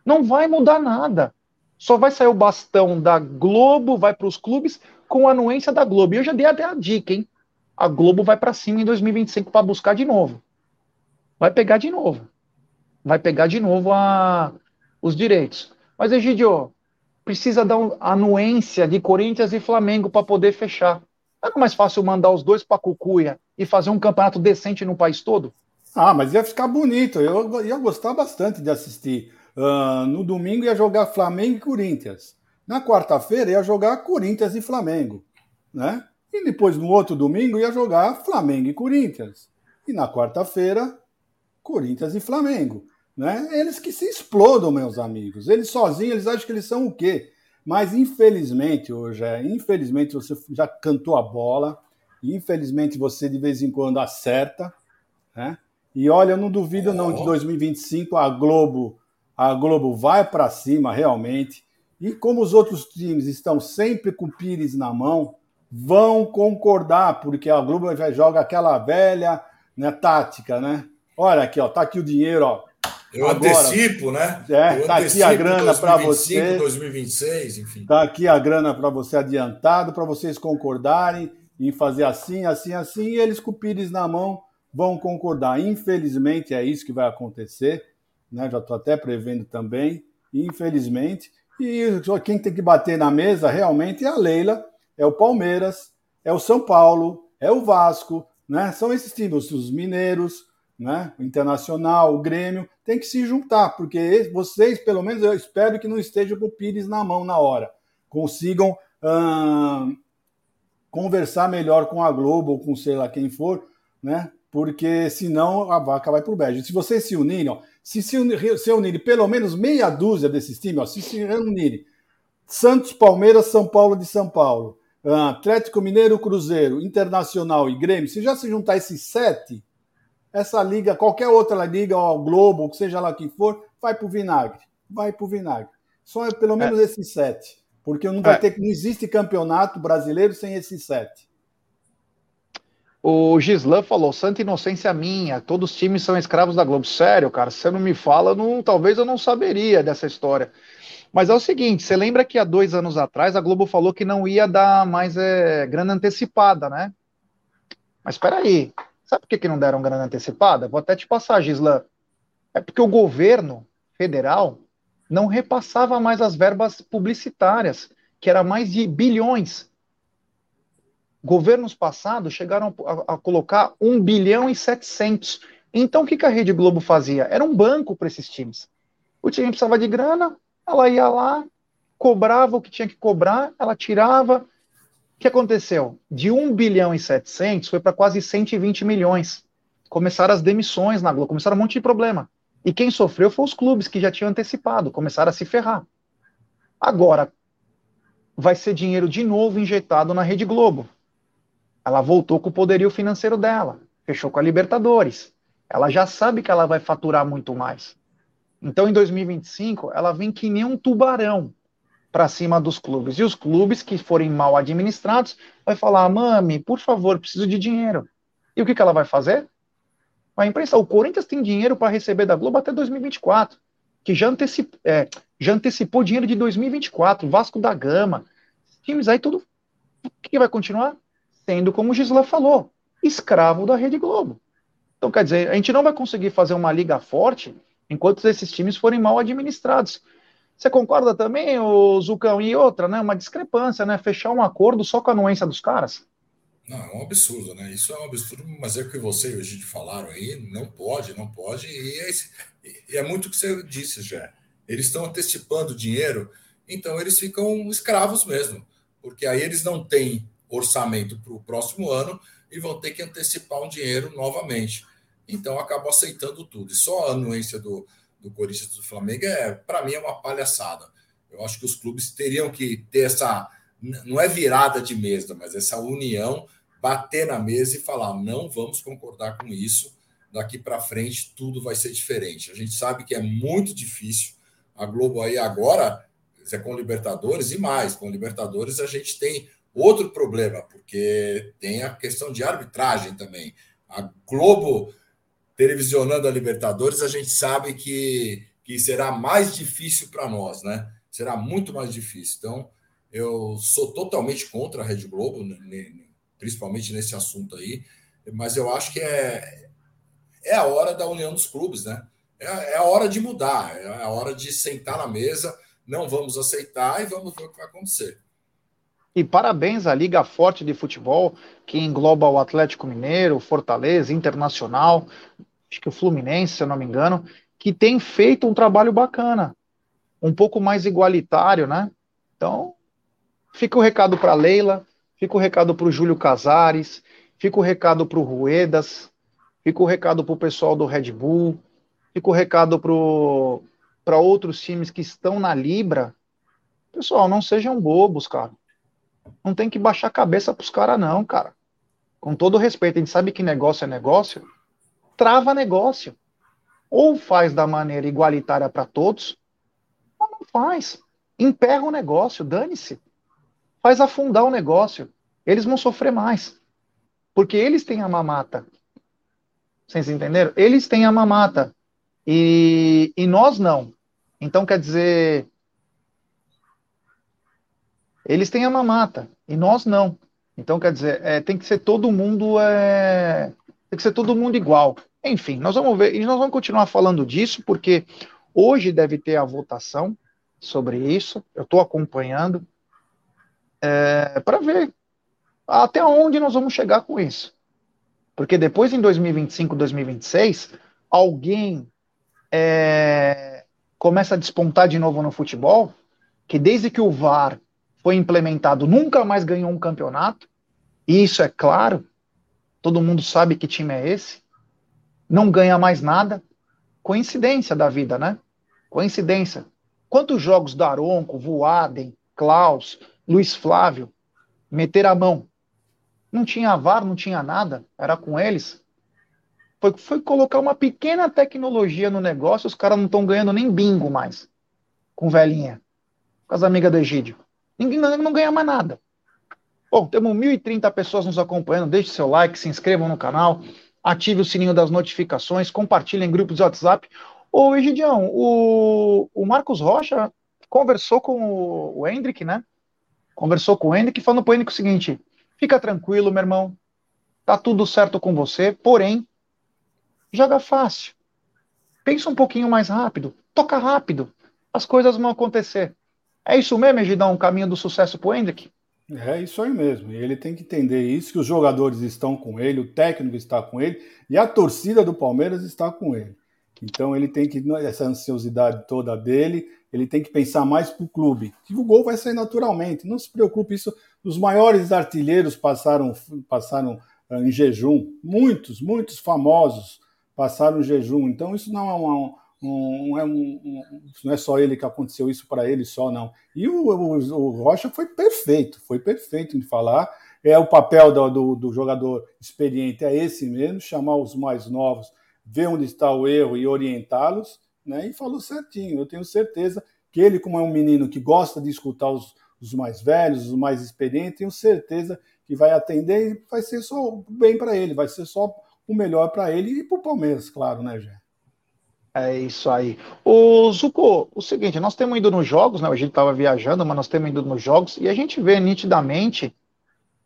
Não vai mudar nada. Só vai sair o bastão da Globo, vai para os clubes com a anuência da Globo. E eu já dei até a dica, hein? A Globo vai para cima em 2025 para buscar de novo. Vai pegar de novo. Vai pegar de novo a, os direitos. Mas, Egidio, precisa uma anuência de Corinthians e Flamengo para poder fechar. Não é mais fácil mandar os dois para Cucuia e fazer um campeonato decente no país todo? Ah, mas ia ficar bonito. Eu ia gostar bastante de assistir. Uh, no domingo ia jogar Flamengo e Corinthians. Na quarta-feira ia jogar Corinthians e Flamengo, né? E depois no outro domingo ia jogar Flamengo e Corinthians. E na quarta-feira Corinthians e Flamengo, né? Eles que se explodam, meus amigos. Eles sozinhos, eles acham que eles são o quê? Mas infelizmente, hoje, é, infelizmente você já cantou a bola, infelizmente você de vez em quando acerta, né? E olha, eu não duvido não de 2025 a Globo a Globo vai para cima realmente. E como os outros times estão sempre com o Pires na mão, vão concordar, porque a Globo já joga aquela velha né, tática, né? Olha aqui, ó, tá aqui o dinheiro, ó. Eu Agora, antecipo, né? É, Eu tá aqui a grana para você. 2026, enfim. Tá aqui a grana para você adiantado, para vocês concordarem em fazer assim, assim, assim, e eles com o Pires na mão vão concordar. Infelizmente é isso que vai acontecer né? já estou até prevendo também, infelizmente. E quem tem que bater na mesa realmente é a Leila, é o Palmeiras, é o São Paulo, é o Vasco, né? São esses times, os mineiros, né? O Internacional, o Grêmio, tem que se juntar, porque vocês, pelo menos eu espero que não estejam com o Pires na mão na hora, consigam hum, conversar melhor com a Globo ou com sei lá quem for, né? Porque senão a vaca vai pro beijo. Se vocês se unirem, ó, se se, unirem pelo menos meia dúzia desses times, ó, se se reunirem Santos, Palmeiras, São Paulo de São Paulo, Atlético Mineiro, Cruzeiro, Internacional e Grêmio, se já se juntar esses sete, essa liga, qualquer outra liga, ó, Globo, que seja lá quem for, vai pro vinagre. Vai pro vinagre. Só é pelo menos é. esses sete. Porque não vai é. ter, não existe campeonato brasileiro sem esses sete. O Gislan falou, santa inocência minha, todos os times são escravos da Globo. Sério, cara, se você não me fala, não, talvez eu não saberia dessa história. Mas é o seguinte, você lembra que há dois anos atrás a Globo falou que não ia dar mais é, grana antecipada, né? Mas espera aí, sabe por que, que não deram grana antecipada? Vou até te passar, Gislan. É porque o governo federal não repassava mais as verbas publicitárias, que era mais de bilhões governos passados chegaram a, a, colocar 1 bilhão e 700. Então, o que, que a Rede Globo fazia? Era um banco para esses times. O time precisava de grana, ela ia lá, cobrava o que tinha que cobrar, ela tirava. O que aconteceu? De 1 bilhão e 700 foi para quase 120 milhões. Começaram as demissões na Globo, começaram um monte de problema. E quem sofreu foi os clubes que já tinham antecipado, começaram a se ferrar. Agora, vai ser dinheiro de novo injetado na Rede Globo. Ela voltou com o poderio financeiro dela, fechou com a Libertadores. Ela já sabe que ela vai faturar muito mais. Então, em 2025, ela vem que nem um tubarão para cima dos clubes. E os clubes que forem mal administrados vai falar: "Mami, por favor, preciso de dinheiro". E o que, que ela vai fazer? Vai imprensa. O Corinthians tem dinheiro para receber da Globo até 2024, que já, antecip, é, já antecipou dinheiro de 2024. Vasco da Gama, times aí tudo. Que, vai continuar? sendo, como o Gisela falou, escravo da Rede Globo. Então, quer dizer, a gente não vai conseguir fazer uma liga forte enquanto esses times forem mal administrados. Você concorda também, o Zucão? E outra, né? Uma discrepância, né? Fechar um acordo só com a anuência dos caras. Não, é um absurdo, né? Isso é um absurdo, mas é o que você e o Gide falaram aí, não pode, não pode, e é, e é muito o que você disse, já. eles estão antecipando dinheiro, então eles ficam escravos mesmo, porque aí eles não têm orçamento para o próximo ano e vão ter que antecipar um dinheiro novamente. Então acabam aceitando tudo. E só a anuência do, do Corinthians do Flamengo é, para mim, é uma palhaçada. Eu acho que os clubes teriam que ter essa, não é virada de mesa, mas essa união, bater na mesa e falar: não vamos concordar com isso. Daqui para frente tudo vai ser diferente. A gente sabe que é muito difícil. A Globo aí agora, é com Libertadores e mais. Com Libertadores a gente tem outro problema, porque tem a questão de arbitragem também. A Globo televisionando a Libertadores, a gente sabe que, que será mais difícil para nós, né? Será muito mais difícil. Então, eu sou totalmente contra a Rede Globo, principalmente nesse assunto aí, mas eu acho que é, é a hora da união dos clubes, né? É, é a hora de mudar, é a hora de sentar na mesa, não vamos aceitar e vamos ver o que vai acontecer. E parabéns à Liga Forte de Futebol, que engloba o Atlético Mineiro, Fortaleza, Internacional, acho que o Fluminense, se eu não me engano, que tem feito um trabalho bacana, um pouco mais igualitário, né? Então, fica o recado para Leila, fica o recado para o Júlio Casares, fica o recado para o Ruedas, fica o recado para o pessoal do Red Bull, fica o recado para outros times que estão na Libra. Pessoal, não sejam bobos, cara. Não tem que baixar a cabeça pros caras, não, cara. Com todo respeito, a gente sabe que negócio é negócio. Trava negócio. Ou faz da maneira igualitária para todos, ou não faz. Emperra o negócio, dane-se. Faz afundar o negócio. Eles vão sofrer mais. Porque eles têm a mamata. Vocês entenderam? Eles têm a mamata. E, e nós não. Então, quer dizer, eles têm a mamata e nós não. Então, quer dizer, é, tem que ser todo mundo é, tem que ser todo mundo igual. Enfim, nós vamos ver e nós vamos continuar falando disso porque hoje deve ter a votação sobre isso. Eu estou acompanhando é, para ver até onde nós vamos chegar com isso. Porque depois, em 2025, 2026, alguém é, começa a despontar de novo no futebol, que desde que o VAR foi implementado, nunca mais ganhou um campeonato. E isso é claro, todo mundo sabe que time é esse. Não ganha mais nada. Coincidência da vida, né? Coincidência. Quantos jogos da Aronco, Voaden, Klaus, Luiz Flávio meter a mão? Não tinha VAR, não tinha nada, era com eles. Foi, foi colocar uma pequena tecnologia no negócio, os caras não estão ganhando nem bingo mais com velhinha, com as amigas do Egídio. Ninguém não ganha mais nada. Bom, temos 1.030 pessoas nos acompanhando. Deixe seu like, se inscrevam no canal, ative o sininho das notificações, compartilhem em grupos de WhatsApp. Ô, Egidião, o, o Marcos Rocha conversou com o, o Hendrick, né? Conversou com o Hendrick, para o Hendrick o seguinte: fica tranquilo, meu irmão, tá tudo certo com você, porém, joga fácil. Pensa um pouquinho mais rápido, toca rápido, as coisas vão acontecer. É isso mesmo, Egidão, um caminho do sucesso para o Hendrick? É isso aí mesmo. E ele tem que entender isso, que os jogadores estão com ele, o técnico está com ele e a torcida do Palmeiras está com ele. Então ele tem que, essa ansiosidade toda dele, ele tem que pensar mais para o clube. Que o gol vai sair naturalmente. Não se preocupe, isso. Os maiores artilheiros passaram, passaram ah, em jejum. Muitos, muitos famosos passaram em jejum. Então isso não é uma, um, é um, um, não é só ele que aconteceu isso para ele só, não. E o, o, o, Rocha foi perfeito, foi perfeito em falar. É o papel do, do, do, jogador experiente, é esse mesmo, chamar os mais novos, ver onde está o erro e orientá-los, né? E falou certinho. Eu tenho certeza que ele, como é um menino que gosta de escutar os, os mais velhos, os mais experientes, tenho certeza que vai atender e vai ser só bem para ele, vai ser só o melhor para ele e para o Palmeiras, claro, né, Jé? É isso aí. O Zuko, o seguinte, nós temos ido nos jogos, né? A gente estava viajando, mas nós temos ido nos jogos e a gente vê nitidamente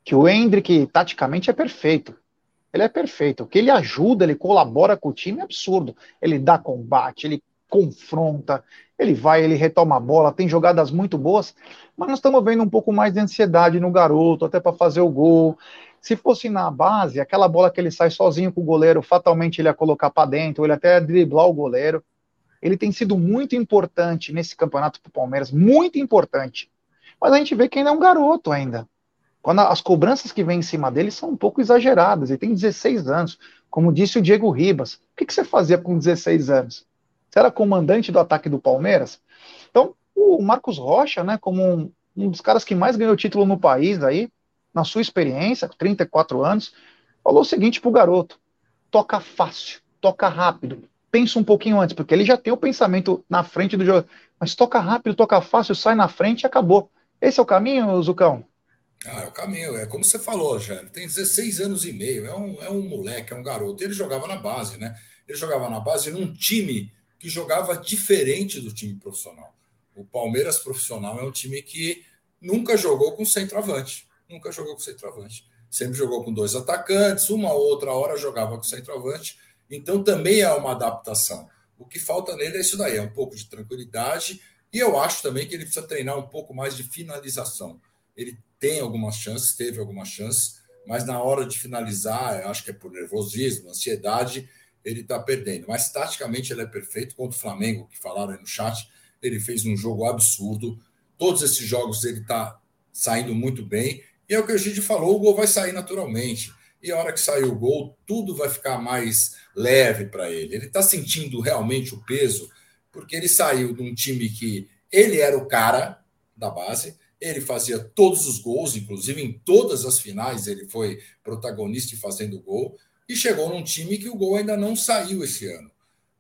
que o Hendrick, taticamente, é perfeito. Ele é perfeito. O que ele ajuda, ele colabora com o time é absurdo. Ele dá combate, ele confronta, ele vai, ele retoma a bola, tem jogadas muito boas, mas nós estamos vendo um pouco mais de ansiedade no garoto, até para fazer o gol. Se fosse na base, aquela bola que ele sai sozinho com o goleiro, fatalmente ele ia colocar para dentro, ele até ia driblar o goleiro. ele tem sido muito importante nesse campeonato para o Palmeiras, muito importante. Mas a gente vê que ainda é um garoto ainda. Quando as cobranças que vêm em cima dele são um pouco exageradas. Ele tem 16 anos. Como disse o Diego Ribas. O que, que você fazia com 16 anos? Era comandante do ataque do Palmeiras? Então, o Marcos Rocha, né, como um, um dos caras que mais ganhou título no país aí, na sua experiência, 34 anos, falou o seguinte pro garoto: toca fácil, toca rápido, pensa um pouquinho antes, porque ele já tem o pensamento na frente do jogo. Mas toca rápido, toca fácil, sai na frente e acabou. Esse é o caminho, Zucão? Ah, é o caminho. É como você falou. Ele tem 16 anos e meio. É um, é um moleque, é um garoto. Ele jogava na base, né? Ele jogava na base num time que jogava diferente do time profissional. O Palmeiras profissional é um time que nunca jogou com centroavante. Nunca jogou com centroavante. Sempre jogou com dois atacantes, uma outra hora jogava com centroavante então também é uma adaptação. O que falta nele é isso daí, é um pouco de tranquilidade. E eu acho também que ele precisa treinar um pouco mais de finalização. Ele tem algumas chances, teve algumas chances, mas na hora de finalizar, acho que é por nervosismo, ansiedade, ele está perdendo. Mas taticamente ele é perfeito contra o Flamengo, que falaram aí no chat. Ele fez um jogo absurdo. Todos esses jogos ele está saindo muito bem. E é o que a gente falou: o gol vai sair naturalmente. E a hora que sair o gol, tudo vai ficar mais leve para ele. Ele está sentindo realmente o peso, porque ele saiu de um time que ele era o cara da base, ele fazia todos os gols, inclusive em todas as finais ele foi protagonista e fazendo gol, e chegou num time que o gol ainda não saiu esse ano.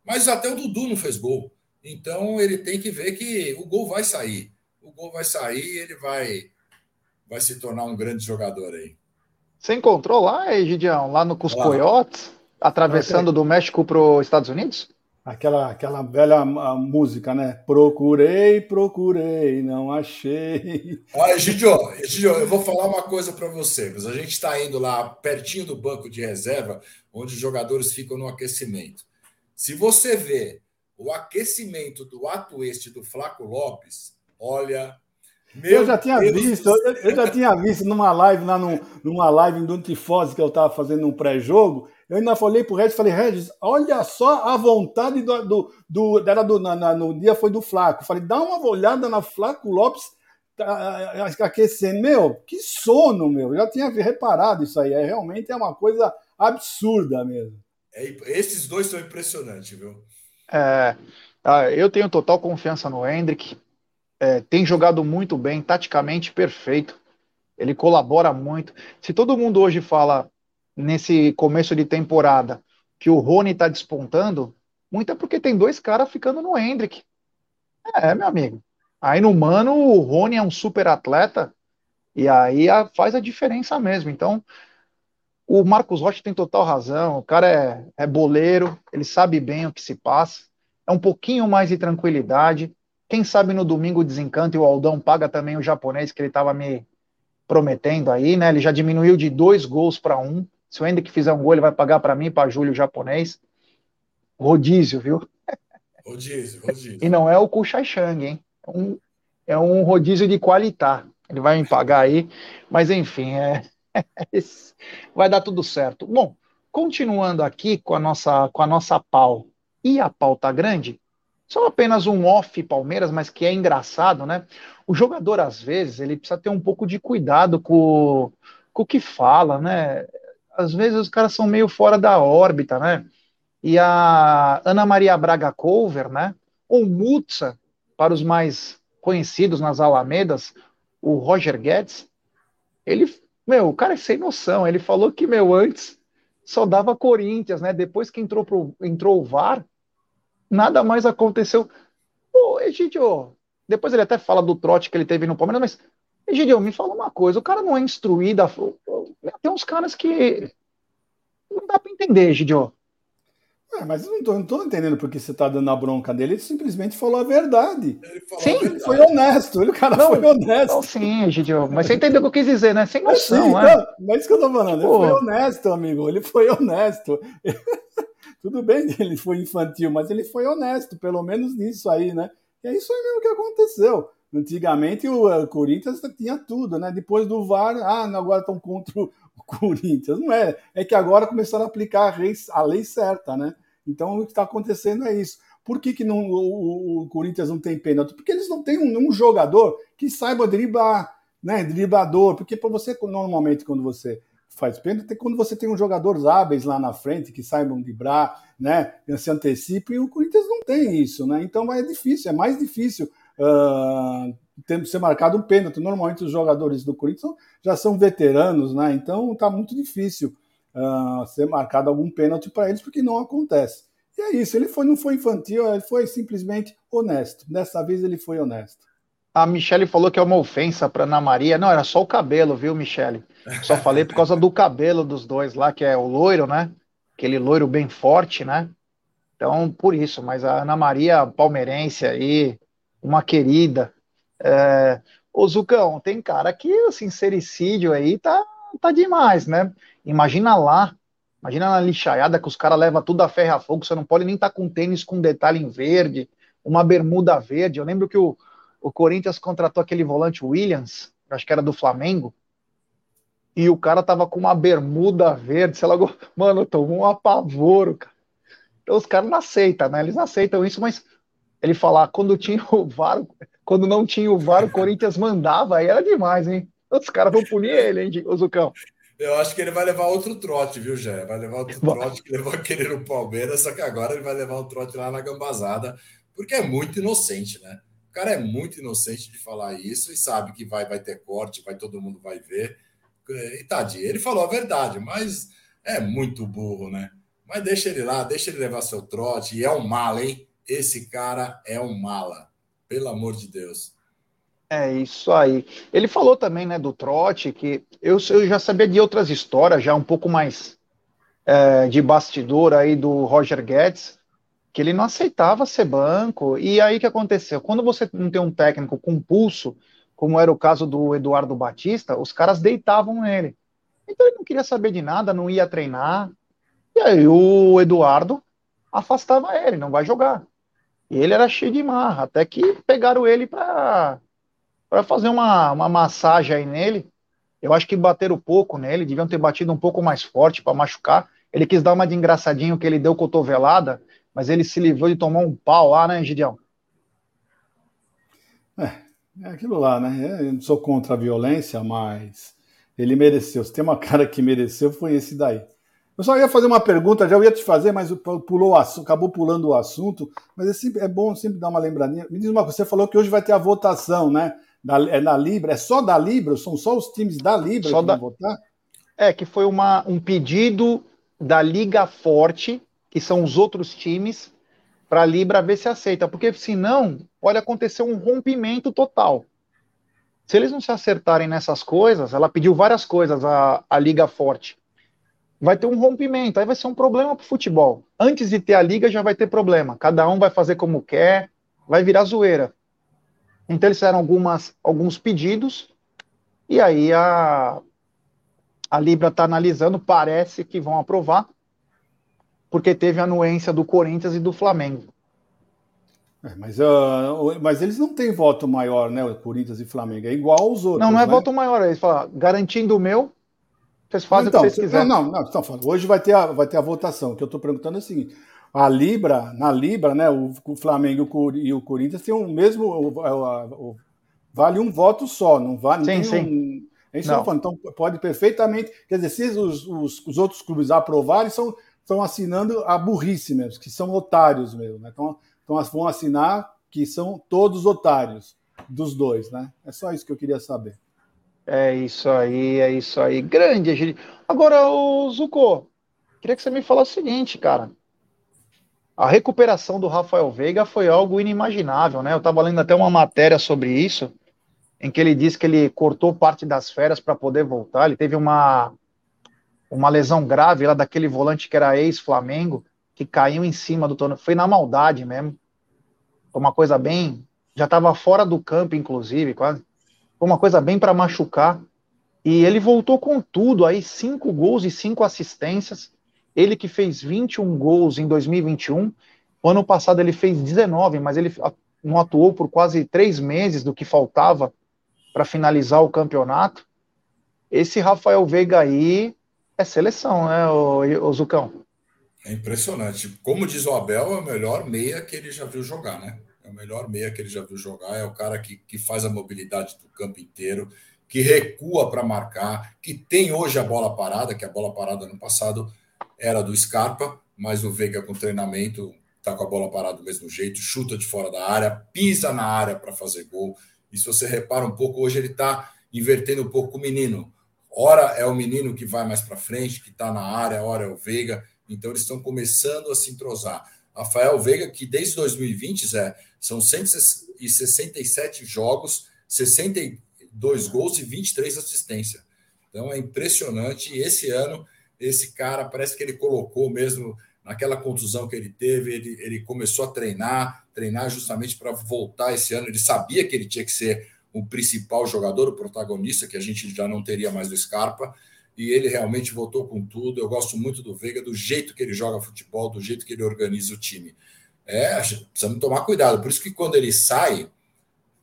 Mas até o Dudu não fez gol. Então ele tem que ver que o gol vai sair. O gol vai sair e ele vai, vai se tornar um grande jogador aí. Você encontrou lá, Egidião, lá no Cuscoyotes, atravessando do México para os Estados Unidos? Aquela, aquela velha música, né? Procurei, procurei, não achei. Olha, Egidio, Egidio, eu vou falar uma coisa para você. A gente está indo lá pertinho do banco de reserva, onde os jogadores ficam no aquecimento. Se você vê o aquecimento do ato este do Flaco Lopes, olha, meu eu já tinha Deus visto, eu, eu, já tinha visto numa live, lá num, numa live do Tifose que eu estava fazendo um pré-jogo. Eu ainda falei pro Regis, falei, Regis, olha só a vontade do. do, do era do na, na, no dia foi do Flaco. Falei, dá uma olhada na Flaco Lopes tá, aquecendo. Meu, que sono, meu. Eu já tinha reparado isso aí. É, realmente é uma coisa absurda mesmo. É, esses dois são impressionantes, viu? É, ah, eu tenho total confiança no Hendrick é, tem jogado muito bem, taticamente perfeito. Ele colabora muito. Se todo mundo hoje fala nesse começo de temporada que o Rony está despontando, muito é porque tem dois caras ficando no Hendrick. É, meu amigo. Aí no Mano, o Rony é um super atleta e aí faz a diferença mesmo. Então, o Marcos Rocha tem total razão. O cara é, é boleiro, ele sabe bem o que se passa. É um pouquinho mais de tranquilidade. Quem sabe no domingo desencanta e o Aldão paga também o japonês que ele estava me prometendo aí, né? Ele já diminuiu de dois gols para um. Se o Hendrick fizer um gol, ele vai pagar para mim, para Júlio japonês. Rodízio, viu? Rodízio, rodízio. E não é o Kuchaishang, hein? É um, é um rodízio de qualidade. Ele vai me pagar aí. Mas enfim, é, vai dar tudo certo. Bom, continuando aqui com a nossa, com a nossa pau. E a pau tá grande? só apenas um off Palmeiras, mas que é engraçado, né? O jogador, às vezes, ele precisa ter um pouco de cuidado com, com o que fala, né? Às vezes os caras são meio fora da órbita, né? E a Ana Maria Braga Cover, né? Ou Mutsa, para os mais conhecidos nas Alamedas, o Roger Guedes, ele, meu, o cara é sem noção. Ele falou que, meu, antes só dava Corinthians, né? Depois que entrou, pro, entrou o VAR, nada mais aconteceu. Pô, Egidio, depois ele até fala do trote que ele teve no Palmeiras, mas, Egidio, me fala uma coisa, o cara não é instruído, tem uns caras que não dá para entender, Egidio. É, mas eu não tô, não tô entendendo porque você tá dando a bronca dele, ele simplesmente falou a verdade. Ele sim, a verdade. ele foi honesto, ele, o cara não, foi honesto. Não, sim, Egidio, mas você entendeu o que eu quis dizer, né? Sem noção, sim, né? Não, mas é isso que eu tô falando, Pô. ele foi honesto, amigo, ele foi honesto. Tudo bem que ele foi infantil, mas ele foi honesto, pelo menos nisso aí, né? E é isso aí mesmo que aconteceu. Antigamente o Corinthians tinha tudo, né? Depois do VAR, ah, agora estão contra o Corinthians. Não é. É que agora começaram a aplicar a lei, a lei certa, né? Então o que está acontecendo é isso. Por que, que não, o, o, Corinthians não tem pênalti? Porque eles não têm um, um jogador que saiba driblar, né? Driblador. Porque para você, normalmente, quando você faz pênalti, quando você tem um jogador hábeis lá na frente que saibam driblar, né? Se antecipe, e o Corinthians não tem isso, né? Então é difícil, é mais difícil. Uh, tem que ser marcado um pênalti. Normalmente os jogadores do Corinthians já são veteranos, né? Então tá muito difícil uh, ser marcado algum pênalti para eles, porque não acontece. E é isso, ele foi, não foi infantil, ele foi simplesmente honesto. Dessa vez ele foi honesto. A Michele falou que é uma ofensa para Ana Maria. Não, era só o cabelo, viu, Michele? Só falei por causa do cabelo dos dois lá, que é o loiro, né? Aquele loiro bem forte, né? Então, por isso. Mas a Ana Maria palmeirense aí, uma querida, é, Zucão, tem cara que o sincericídio aí tá, tá demais, né? Imagina lá, imagina na lixaiada que os caras levam tudo a ferro a fogo, você não pode nem estar tá com tênis com detalhe em verde, uma bermuda verde. Eu lembro que o, o Corinthians contratou aquele volante Williams, acho que era do Flamengo, e o cara tava com uma bermuda verde, sei lá, mano, tomou um apavoro, cara. Então os caras não aceitam, né? Eles não aceitam isso, mas ele falar quando tinha o VAR, quando não tinha o VAR, o Corinthians mandava, aí era demais, hein? Os caras vão punir ele, hein, o Zucão? Eu acho que ele vai levar outro trote, viu, Jé? Vai levar outro trote que levou aquele no Palmeiras, só que agora ele vai levar um trote lá na Gambazada, porque é muito inocente, né? O cara é muito inocente de falar isso e sabe que vai, vai ter corte, vai todo mundo vai ver. E tadinho, ele falou a verdade, mas é muito burro, né? Mas deixa ele lá, deixa ele levar seu trote. E é um mala, hein? Esse cara é um mala. Pelo amor de Deus. É isso aí. Ele falou também, né, do trote, que eu, eu já sabia de outras histórias, já um pouco mais é, de bastidor aí do Roger Guedes, que ele não aceitava ser banco. E aí que aconteceu? Quando você não tem um técnico com pulso, como era o caso do Eduardo Batista, os caras deitavam nele. Então ele não queria saber de nada, não ia treinar. E aí o Eduardo afastava ele, não vai jogar. E ele era cheio de marra, até que pegaram ele para fazer uma, uma massagem aí nele. Eu acho que bateram pouco nele, deviam ter batido um pouco mais forte para machucar. Ele quis dar uma de engraçadinho que ele deu cotovelada, mas ele se livrou de tomar um pau lá, né, Gideão? É, é aquilo lá, né? Eu não sou contra a violência, mas ele mereceu. Se tem uma cara que mereceu, foi esse daí. Eu só ia fazer uma pergunta, já ia te fazer, mas pulou acabou pulando o assunto. Mas é, sempre, é bom sempre dar uma lembradinha. Me diz uma coisa, você falou que hoje vai ter a votação, né? Da, é na Libra, é só da Libra? São só os times da Libra só que da... vão votar? É, que foi uma, um pedido da Liga Forte, que são os outros times, para a Libra ver se aceita. Porque senão pode acontecer um rompimento total. Se eles não se acertarem nessas coisas, ela pediu várias coisas, a, a Liga Forte vai ter um rompimento, aí vai ser um problema para o futebol. Antes de ter a liga já vai ter problema. Cada um vai fazer como quer, vai virar zoeira. Então eles fizeram algumas, alguns pedidos e aí a, a Libra está analisando, parece que vão aprovar, porque teve a anuência do Corinthians e do Flamengo. É, mas, uh, mas eles não têm voto maior, né? O Corinthians e Flamengo. É igual aos outros. Não, não é né? voto maior. Eles falam, garantindo o meu, vocês fazem então, o que vocês quiserem. Não, não, estão falando. Hoje vai ter, a, vai ter a votação. O que eu estou perguntando é o seguinte: a Libra, na Libra, né, o, o Flamengo e o Corinthians têm o mesmo. O, o, vale um voto só, não vale. Sim, sim. Um, é isso falando. Então pode perfeitamente. Quer dizer, se os, os, os outros clubes aprovarem, são, estão assinando a burrice mesmo, que são otários mesmo. Né? Então, então vão assinar que são todos otários dos dois, né? É só isso que eu queria saber. É isso aí, é isso aí. Grande, gente. Agora, o Zuko, queria que você me falasse o seguinte, cara. A recuperação do Rafael Veiga foi algo inimaginável, né? Eu estava lendo até uma matéria sobre isso, em que ele disse que ele cortou parte das férias para poder voltar. Ele teve uma, uma lesão grave lá daquele volante que era ex-Flamengo, que caiu em cima do torneio. Foi na maldade mesmo. Foi uma coisa bem. Já estava fora do campo, inclusive, quase. Foi uma coisa bem para machucar. E ele voltou com tudo aí, cinco gols e cinco assistências. Ele que fez 21 gols em 2021. O ano passado ele fez 19, mas ele não atuou por quase três meses do que faltava para finalizar o campeonato. Esse Rafael Veiga aí é seleção, né, o, Zucão? É impressionante. Como diz o Abel, é o melhor meia que ele já viu jogar, né? O melhor meia que ele já viu jogar. É o cara que, que faz a mobilidade do campo inteiro, que recua para marcar, que tem hoje a bola parada, que a bola parada no passado era do Scarpa, mas o Veiga com treinamento tá com a bola parada do mesmo jeito, chuta de fora da área, pisa na área para fazer gol. E se você repara um pouco, hoje ele está invertendo um pouco o menino. Ora é o menino que vai mais para frente, que está na área, ora é o Veiga. Então eles estão começando a se entrosar. Rafael Veiga, que desde 2020, Zé, são 167 jogos, 62 gols e 23 assistências. Então é impressionante. E esse ano, esse cara parece que ele colocou mesmo naquela contusão que ele teve, ele, ele começou a treinar, treinar justamente para voltar esse ano. Ele sabia que ele tinha que ser o principal jogador, o protagonista, que a gente já não teria mais do Scarpa, e ele realmente voltou com tudo. Eu gosto muito do Veiga, do jeito que ele joga futebol, do jeito que ele organiza o time. É, precisamos tomar cuidado. Por isso que quando ele sai,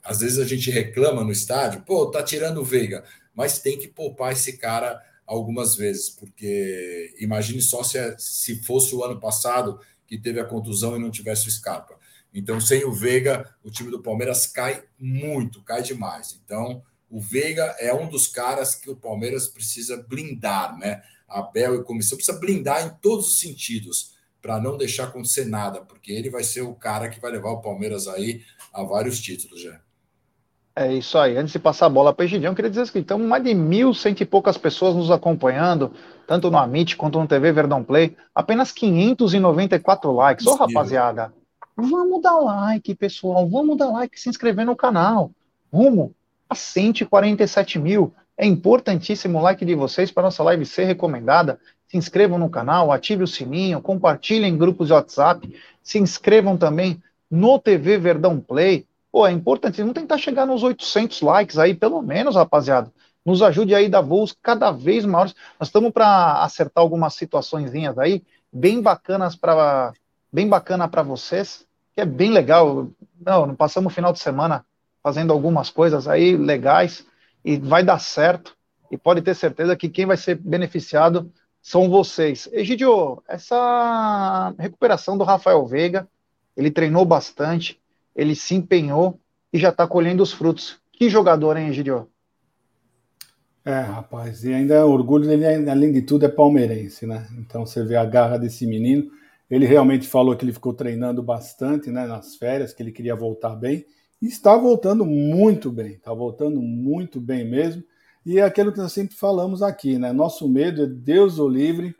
às vezes a gente reclama no estádio, pô, tá tirando o Veiga, mas tem que poupar esse cara algumas vezes, porque imagine só se, é, se fosse o ano passado que teve a contusão e não tivesse o Scarpa. Então, sem o Veiga, o time do Palmeiras cai muito, cai demais. Então, o Veiga é um dos caras que o Palmeiras precisa blindar, né? A Bel e comissão precisa blindar em todos os sentidos para não deixar acontecer nada, porque ele vai ser o cara que vai levar o Palmeiras aí a vários títulos já. É isso aí. Antes de passar a bola para o Egidião, queria dizer que estamos mais de mil, cento e poucas pessoas nos acompanhando, tanto no Amit quanto no TV Verdão Play. Apenas 594 likes. Ô, rapaziada, vamos dar like, pessoal. Vamos dar like, se inscrever no canal. Rumo a 147 mil. É importantíssimo o like de vocês para nossa live ser recomendada. Se inscrevam no canal, ative o sininho, compartilhem em grupos de WhatsApp. Se inscrevam também no TV Verdão Play Pô, é importante, vamos tentar chegar nos 800 likes aí, pelo menos, rapaziada. Nos ajude aí a dar voos cada vez maiores. Nós estamos para acertar algumas situações aí, bem bacanas para bem bacana para vocês, que é bem legal. Não, passamos o final de semana fazendo algumas coisas aí legais e vai dar certo. E pode ter certeza que quem vai ser beneficiado são vocês. Egidio, essa recuperação do Rafael Veiga, ele treinou bastante, ele se empenhou e já está colhendo os frutos. Que jogador, hein, Gidio? É, rapaz, e ainda orgulho dele, além de tudo, é palmeirense, né? Então você vê a garra desse menino. Ele realmente falou que ele ficou treinando bastante, né, nas férias, que ele queria voltar bem. Está voltando muito bem, está voltando muito bem mesmo. E é aquilo que nós sempre falamos aqui, né? Nosso medo é Deus o livre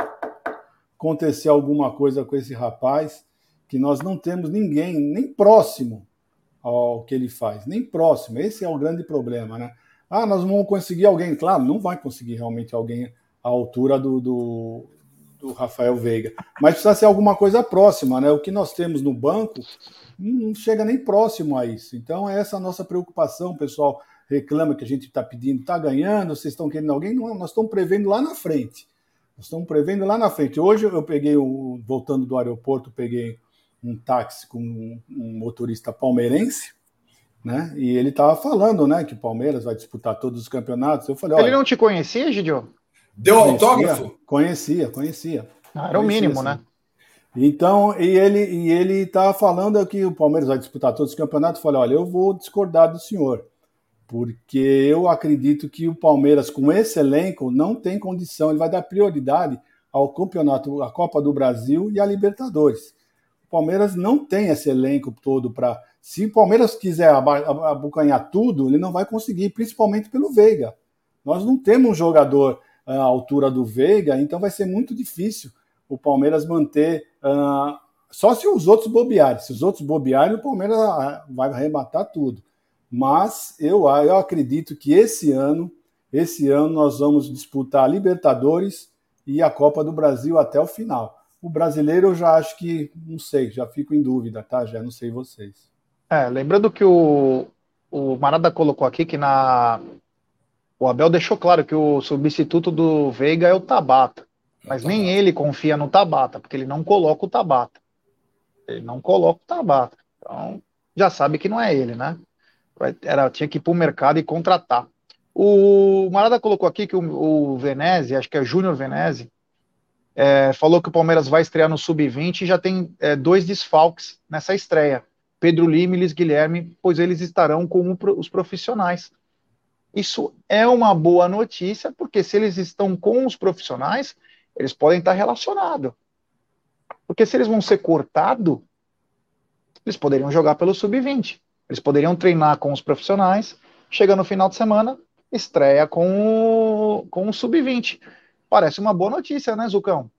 acontecer alguma coisa com esse rapaz que nós não temos ninguém nem próximo ao que ele faz, nem próximo. Esse é o grande problema, né? Ah, nós vamos conseguir alguém. Claro, não vai conseguir realmente alguém à altura do, do, do Rafael Veiga, mas precisa ser alguma coisa próxima, né? O que nós temos no banco não chega nem próximo a isso. Então, é essa a nossa preocupação, o pessoal reclama que a gente está pedindo, está ganhando, vocês estão querendo alguém, não, nós estamos prevendo lá na frente. Nós estamos prevendo lá na frente. Hoje eu peguei, o, voltando do aeroporto, peguei um táxi com um, motorista palmeirense, né? E ele estava falando, né, que o Palmeiras vai disputar todos os campeonatos. Eu falei, ele não te conhecia, Gidio? Deu conhecia, autógrafo? Conhecia, conhecia. Ah, era conhecia, o mínimo, né? Então, e ele e ele estava falando que o Palmeiras vai disputar todos os campeonatos. Eu falei, olha, eu vou discordar do senhor, porque eu acredito que o Palmeiras, com esse elenco, não tem condição. Ele vai dar prioridade ao campeonato, a Copa do Brasil e a Libertadores. O Palmeiras não tem esse elenco todo para. Se o Palmeiras quiser abocanhar tudo, ele não vai conseguir, principalmente pelo Veiga. Nós não temos um jogador à altura do Veiga, então vai ser muito difícil o Palmeiras manter. Uh, só se os outros bobearem. Se os outros bobearem, o Palmeiras ah, vai arrematar tudo. Mas eu, eu acredito que esse ano, esse ano nós vamos disputar a Libertadores e a Copa do Brasil até o final. O brasileiro eu já acho que, não sei, já fico em dúvida, tá? Já não sei vocês. É, lembrando que o, o Marada colocou aqui que na. O Abel deixou claro que o substituto do Veiga é o Tabata. Mas nem ele confia no Tabata, porque ele não coloca o Tabata. Ele não coloca o Tabata. Então, já sabe que não é ele, né? Era, tinha que ir para o mercado e contratar. O Marada colocou aqui que o, o acho que é Júnior Veneze, é, falou que o Palmeiras vai estrear no Sub-20 e já tem é, dois desfalques nessa estreia. Pedro Lima e Luiz Guilherme, pois eles estarão com os profissionais. Isso é uma boa notícia, porque se eles estão com os profissionais, eles podem estar relacionados. Porque se eles vão ser cortados, eles poderiam jogar pelo Sub-20. Eles poderiam treinar com os profissionais, chega no final de semana, estreia com o, com o Sub-20 Parece uma boa notícia, né, Zucão?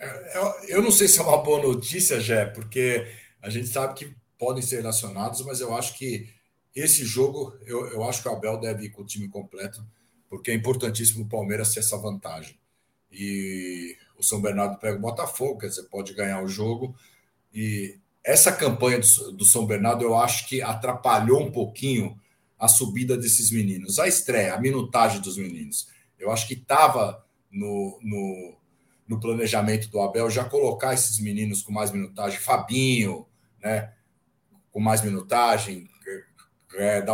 É, eu não sei se é uma boa notícia, Jé, porque a gente sabe que podem ser relacionados, mas eu acho que esse jogo, eu, eu acho que o Abel deve ir com o time completo, porque é importantíssimo o Palmeiras ter essa vantagem. E o São Bernardo pega o Botafogo, quer dizer, pode ganhar o jogo. E essa campanha do, do São Bernardo, eu acho que atrapalhou um pouquinho a subida desses meninos, a estreia, a minutagem dos meninos. Eu acho que estava no, no, no, planejamento do Abel já colocar esses meninos com mais minutagem, Fabinho, né? Com mais minutagem, é, dá,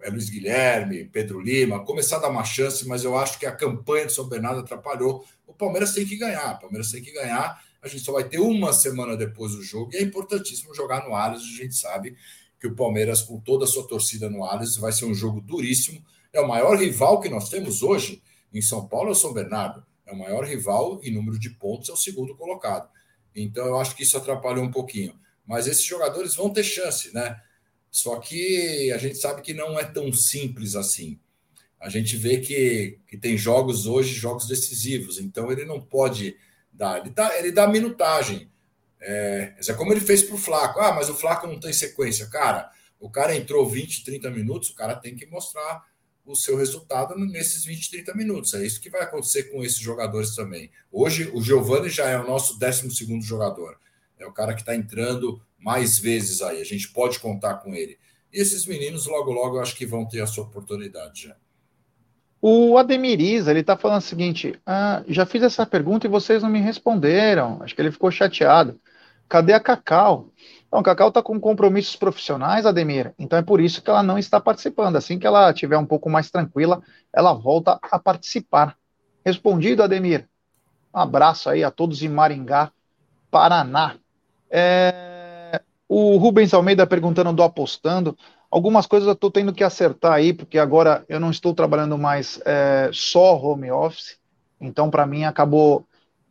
é Luiz Guilherme, Pedro Lima, começar a dar uma chance, mas eu acho que a campanha de São Bernardo atrapalhou. O Palmeiras tem que ganhar, o Palmeiras tem que ganhar. A gente só vai ter uma semana depois do jogo e é importantíssimo jogar no Allianz. A gente sabe que o Palmeiras, com toda a sua torcida no Allianz, vai ser um jogo duríssimo. É o maior rival que nós temos hoje em São Paulo é o São Bernardo. É o maior rival em número de pontos, é o segundo colocado. Então eu acho que isso atrapalhou um pouquinho. Mas esses jogadores vão ter chance, né? Só que a gente sabe que não é tão simples assim. A gente vê que, que tem jogos hoje, jogos decisivos, então ele não pode dar. Ele dá, ele dá minutagem. É, é como ele fez para o Flaco. Ah, mas o Flaco não tem sequência. Cara, o cara entrou 20, 30 minutos, o cara tem que mostrar o seu resultado nesses 20, 30 minutos. É isso que vai acontecer com esses jogadores também. Hoje, o Giovani já é o nosso 12 jogador. É o cara que está entrando mais vezes aí. A gente pode contar com ele. E esses meninos, logo, logo, eu acho que vão ter a sua oportunidade já. O Ademiriza, ele está falando o seguinte: ah, já fiz essa pergunta e vocês não me responderam. Acho que ele ficou chateado. Cadê a Cacau? Então, a Cacau está com compromissos profissionais, Ademir, então é por isso que ela não está participando. Assim que ela estiver um pouco mais tranquila, ela volta a participar. Respondido, Ademir. Um abraço aí a todos em Maringá, Paraná. É... O Rubens Almeida perguntando do apostando. Algumas coisas eu estou tendo que acertar aí, porque agora eu não estou trabalhando mais é, só home office. Então, para mim, acabou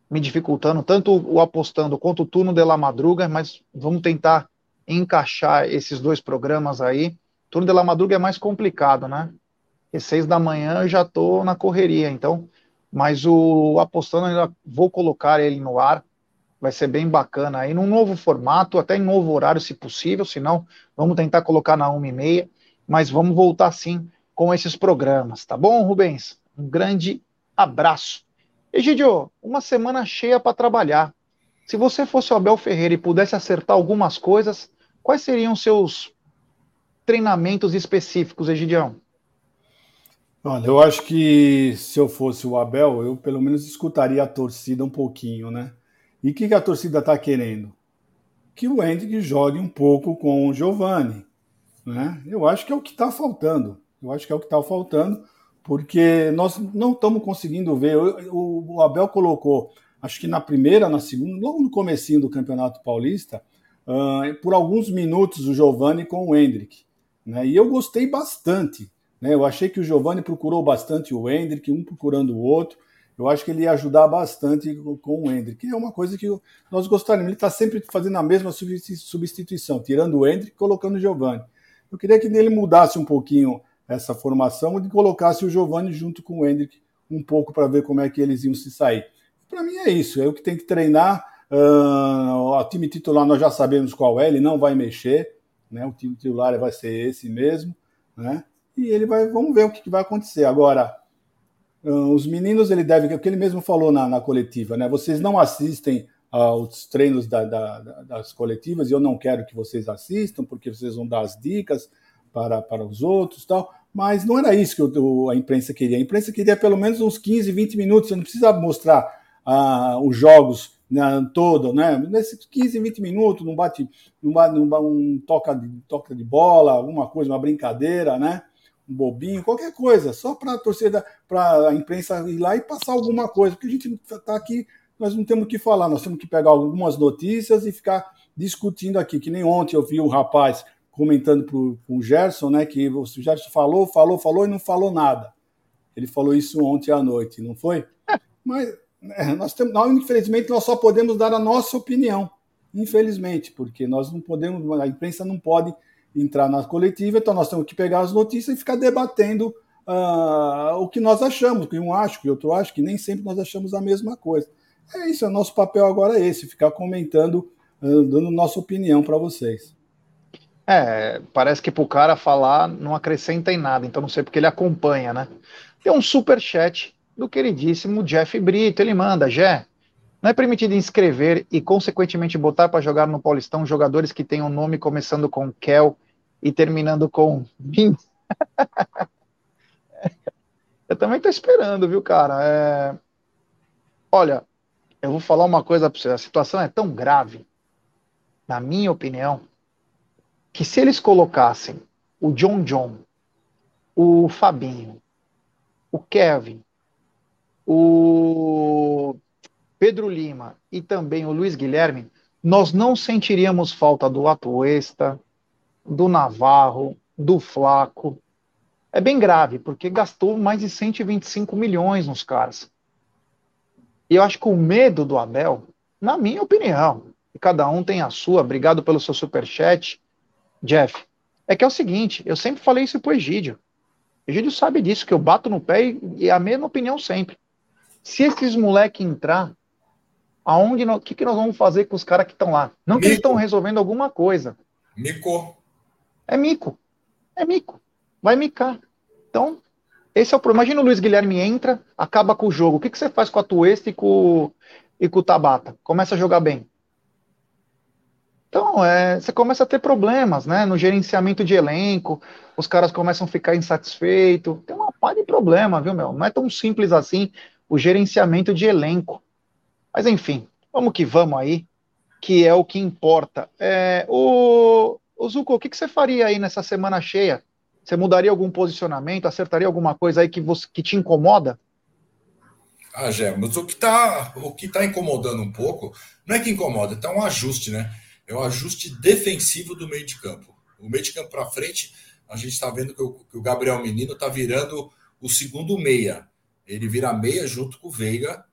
me dificultando, tanto o apostando quanto o turno de la madruga, mas vamos tentar encaixar esses dois programas aí. Turno de la madruga é mais complicado, né? E seis da manhã eu já estou na correria, então. Mas o apostando ainda vou colocar ele no ar, vai ser bem bacana aí, num novo formato, até em novo horário, se possível, se não, vamos tentar colocar na uma e meia, mas vamos voltar sim com esses programas, tá bom, Rubens? Um grande abraço. Egidio, uma semana cheia para trabalhar. Se você fosse o Abel Ferreira e pudesse acertar algumas coisas, quais seriam seus treinamentos específicos, Egidião? Olha, eu acho que se eu fosse o Abel, eu pelo menos escutaria a torcida um pouquinho, né? E o que, que a torcida está querendo? Que o Hendrick jogue um pouco com o Giovani, né? Eu acho que é o que está faltando. Eu acho que é o que está faltando porque nós não estamos conseguindo ver. O, o, Abel colocou, acho que na primeira, na segunda, logo no comecinho do Campeonato Paulista, uh, por alguns minutos o Giovani com o Hendrick. Né? E eu gostei bastante. Né? Eu achei que o Giovani procurou bastante o Hendrick, um procurando o outro. Eu acho que ele ia ajudar bastante com o Hendrick. É uma coisa que nós gostaríamos. Ele está sempre fazendo a mesma substituição, tirando o Hendrick e colocando o Giovani. Eu queria que ele mudasse um pouquinho essa formação e colocasse o Giovani junto com o Hendrick um pouco para ver como é que eles iam se sair. Para mim é isso, é o que tem que treinar. Uh, o time titular nós já sabemos qual é, ele não vai mexer, né? O time titular vai ser esse mesmo, né? E ele vai, vamos ver o que, que vai acontecer. Agora, os meninos, ele deve, o que ele mesmo falou na, na coletiva, né? Vocês não assistem aos treinos da, da, das coletivas e eu não quero que vocês assistam, porque vocês vão dar as dicas para, para os outros tal. Mas não era isso que a imprensa queria. A imprensa queria pelo menos uns 15, 20 minutos. Você não precisa mostrar ah, os jogos né, todo, né? Nesses 15, 20 minutos, não bate, não bate um toca de, toca de bola, alguma coisa, uma brincadeira, né? Um bobinho, qualquer coisa, só para a torcida, para a imprensa ir lá e passar alguma coisa, porque a gente está aqui, nós não temos o que falar, nós temos que pegar algumas notícias e ficar discutindo aqui, que nem ontem eu vi um rapaz comentando para o Gerson, né, que o Gerson falou, falou, falou e não falou nada. Ele falou isso ontem à noite, não foi? Mas é, nós temos, infelizmente, nós só podemos dar a nossa opinião, infelizmente, porque nós não podemos, a imprensa não pode entrar na coletiva, então nós temos que pegar as notícias e ficar debatendo uh, o que nós achamos, que um acha, que outro acha, que nem sempre nós achamos a mesma coisa. É isso, o nosso papel agora é esse, ficar comentando, uh, dando nossa opinião para vocês. É, parece que para o cara falar não acrescenta em nada, então não sei porque ele acompanha, né? Tem um super chat do queridíssimo Jeff Brito, ele manda, Jé, não é permitido inscrever e, consequentemente, botar para jogar no Paulistão jogadores que tenham nome começando com Kel e terminando com Bin. eu também estou esperando, viu, cara? É... Olha, eu vou falar uma coisa para você. A situação é tão grave, na minha opinião, que se eles colocassem o John John, o Fabinho, o Kevin, o Pedro Lima e também o Luiz Guilherme, nós não sentiríamos falta do Atuesta, do Navarro, do Flaco. É bem grave, porque gastou mais de 125 milhões nos caras. E eu acho que o medo do Abel, na minha opinião, e cada um tem a sua, obrigado pelo seu superchat, Jeff, é que é o seguinte, eu sempre falei isso pro Egídio. Egídio sabe disso, que eu bato no pé e, e é a mesma opinião sempre. Se esses moleques entrar aonde o que, que nós vamos fazer com os caras que estão lá? Não mico. que eles estão resolvendo alguma coisa. Mico. É mico. É mico. Vai micar. Então, esse é o problema. Imagina o Luiz Guilherme entra, acaba com o jogo. O que, que você faz com a Tuesta e com, e com o Tabata? Começa a jogar bem. Então, é, você começa a ter problemas, né? No gerenciamento de elenco, os caras começam a ficar insatisfeitos. Tem uma par de problema, viu, meu? Não é tão simples assim o gerenciamento de elenco. Mas enfim, vamos que vamos aí, que é o que importa. É, o, o Zuko, o que, que você faria aí nessa semana cheia? Você mudaria algum posicionamento, acertaria alguma coisa aí que, você, que te incomoda? Ah, Gé, mas o que está tá incomodando um pouco, não é que incomoda, está um ajuste, né? É um ajuste defensivo do meio de campo. O meio de campo para frente, a gente está vendo que o, que o Gabriel Menino está virando o segundo meia. Ele vira meia junto com o Veiga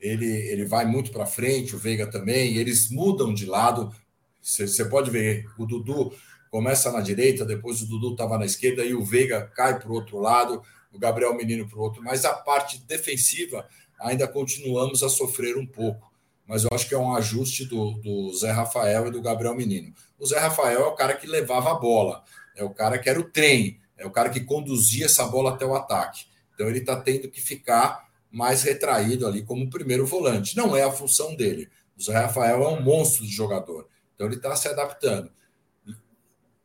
ele, ele vai muito para frente, o Veiga também, eles mudam de lado. Você pode ver, o Dudu começa na direita, depois o Dudu estava na esquerda e o Veiga cai para o outro lado, o Gabriel Menino para o outro, mas a parte defensiva ainda continuamos a sofrer um pouco. Mas eu acho que é um ajuste do, do Zé Rafael e do Gabriel Menino. O Zé Rafael é o cara que levava a bola, é o cara que era o trem, é o cara que conduzia essa bola até o ataque. Então ele está tendo que ficar mais retraído ali como primeiro volante. Não é a função dele. O Zé Rafael é um monstro de jogador. Então ele está se adaptando.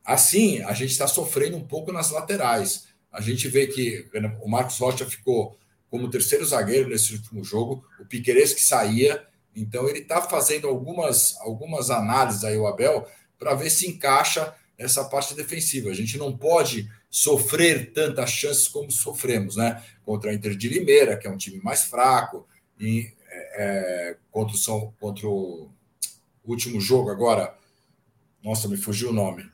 Assim, a gente está sofrendo um pouco nas laterais. A gente vê que o Marcos Rocha ficou como terceiro zagueiro nesse último jogo, o Piqueires que saía. Então ele está fazendo algumas, algumas análises aí, o Abel, para ver se encaixa essa parte defensiva. A gente não pode sofrer tantas chances como sofremos, né? Contra a Inter de Limeira, que é um time mais fraco, e é, é, contra, o São, contra o último jogo agora. Nossa, me fugiu o nome.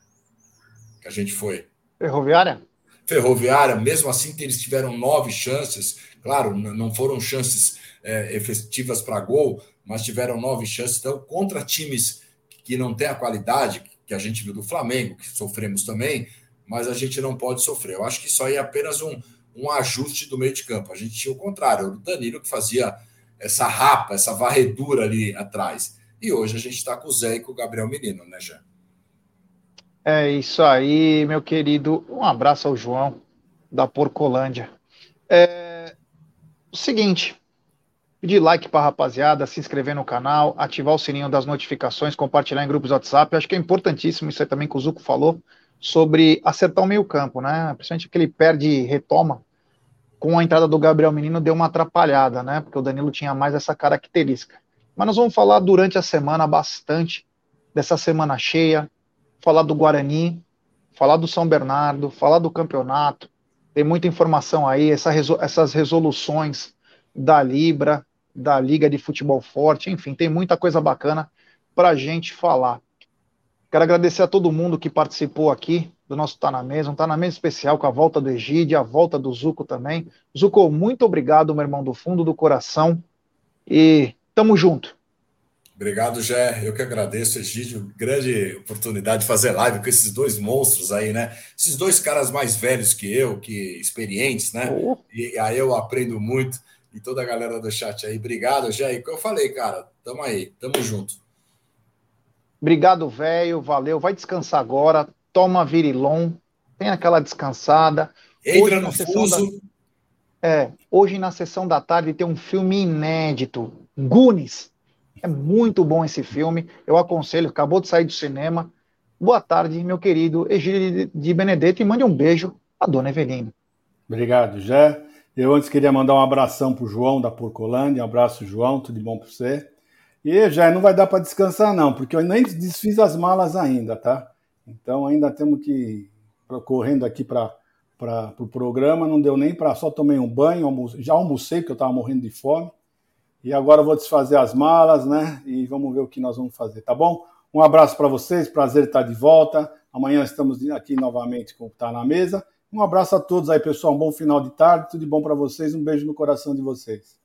Que a gente foi. Ferroviária? Ferroviária, mesmo assim, eles tiveram nove chances. Claro, não foram chances é, efetivas para gol, mas tiveram nove chances. Então, contra times que não têm a qualidade que a gente viu do Flamengo, que sofremos também, mas a gente não pode sofrer. Eu acho que isso aí é apenas um, um ajuste do meio de campo. A gente tinha o contrário, o Danilo que fazia essa rapa, essa varredura ali atrás. E hoje a gente está com o Zé e com o Gabriel Menino, né, Jean? É isso aí, meu querido. Um abraço ao João, da Porcolândia. É o seguinte, pedir like para a rapaziada, se inscrever no canal, ativar o sininho das notificações, compartilhar em grupos WhatsApp. Acho que é importantíssimo isso aí também que o Zuco falou sobre acertar o meio-campo, né? Principalmente que ele perde retoma. Com a entrada do Gabriel Menino deu uma atrapalhada, né? Porque o Danilo tinha mais essa característica. Mas nós vamos falar durante a semana bastante dessa semana cheia, falar do Guarani, falar do São Bernardo, falar do campeonato, Tem muita informação aí, essa, essas resoluções da Libra, da Liga de Futebol Forte, enfim, tem muita coisa bacana para gente falar. Quero agradecer a todo mundo que participou aqui do nosso Tá na Mesa, um Tá na Mesa especial com a volta do Egídio, a volta do Zuco também. Zuco, muito obrigado, meu irmão, do fundo do coração. E tamo junto. Obrigado, Gé. Eu que agradeço, Egídio. Grande oportunidade de fazer live com esses dois monstros aí, né? Esses dois caras mais velhos que eu, que experientes, né? Oh. E aí eu aprendo muito. E toda a galera do chat aí. Obrigado, Gé. E que eu falei, cara, tamo aí, tamo junto. Obrigado, velho. Valeu. Vai descansar agora. Toma virilon. Tem aquela descansada. Entra hoje, no fuso. Da... É, hoje na sessão da tarde tem um filme inédito. Gunis. É muito bom esse filme. Eu aconselho. Acabou de sair do cinema. Boa tarde, meu querido Egílio de Benedetto. E mande um beijo à dona Evelina. Obrigado, Jé. Eu antes queria mandar um abração para o João da Porcolândia. Um abraço, João. Tudo bom para você. E já não vai dar para descansar, não, porque eu nem desfiz as malas ainda, tá? Então ainda temos que ir correndo aqui para para o pro programa, não deu nem para. Só tomei um banho, almoce, já almocei, porque eu estava morrendo de fome. E agora vou desfazer as malas, né? E vamos ver o que nós vamos fazer, tá bom? Um abraço para vocês, prazer estar de volta. Amanhã estamos aqui novamente com o Tá na Mesa. Um abraço a todos aí, pessoal. Um bom final de tarde, tudo de bom para vocês. Um beijo no coração de vocês.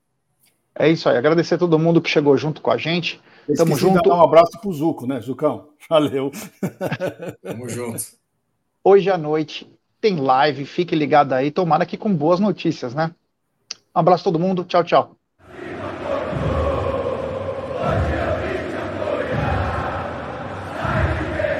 É isso aí. Agradecer a todo mundo que chegou junto com a gente. Tamo junto. um abraço pro Zuco, né, Zucão? Valeu. Tamo junto. Hoje à noite tem live. Fique ligado aí. Tomara que com boas notícias, né? Um abraço a todo mundo. Tchau, tchau.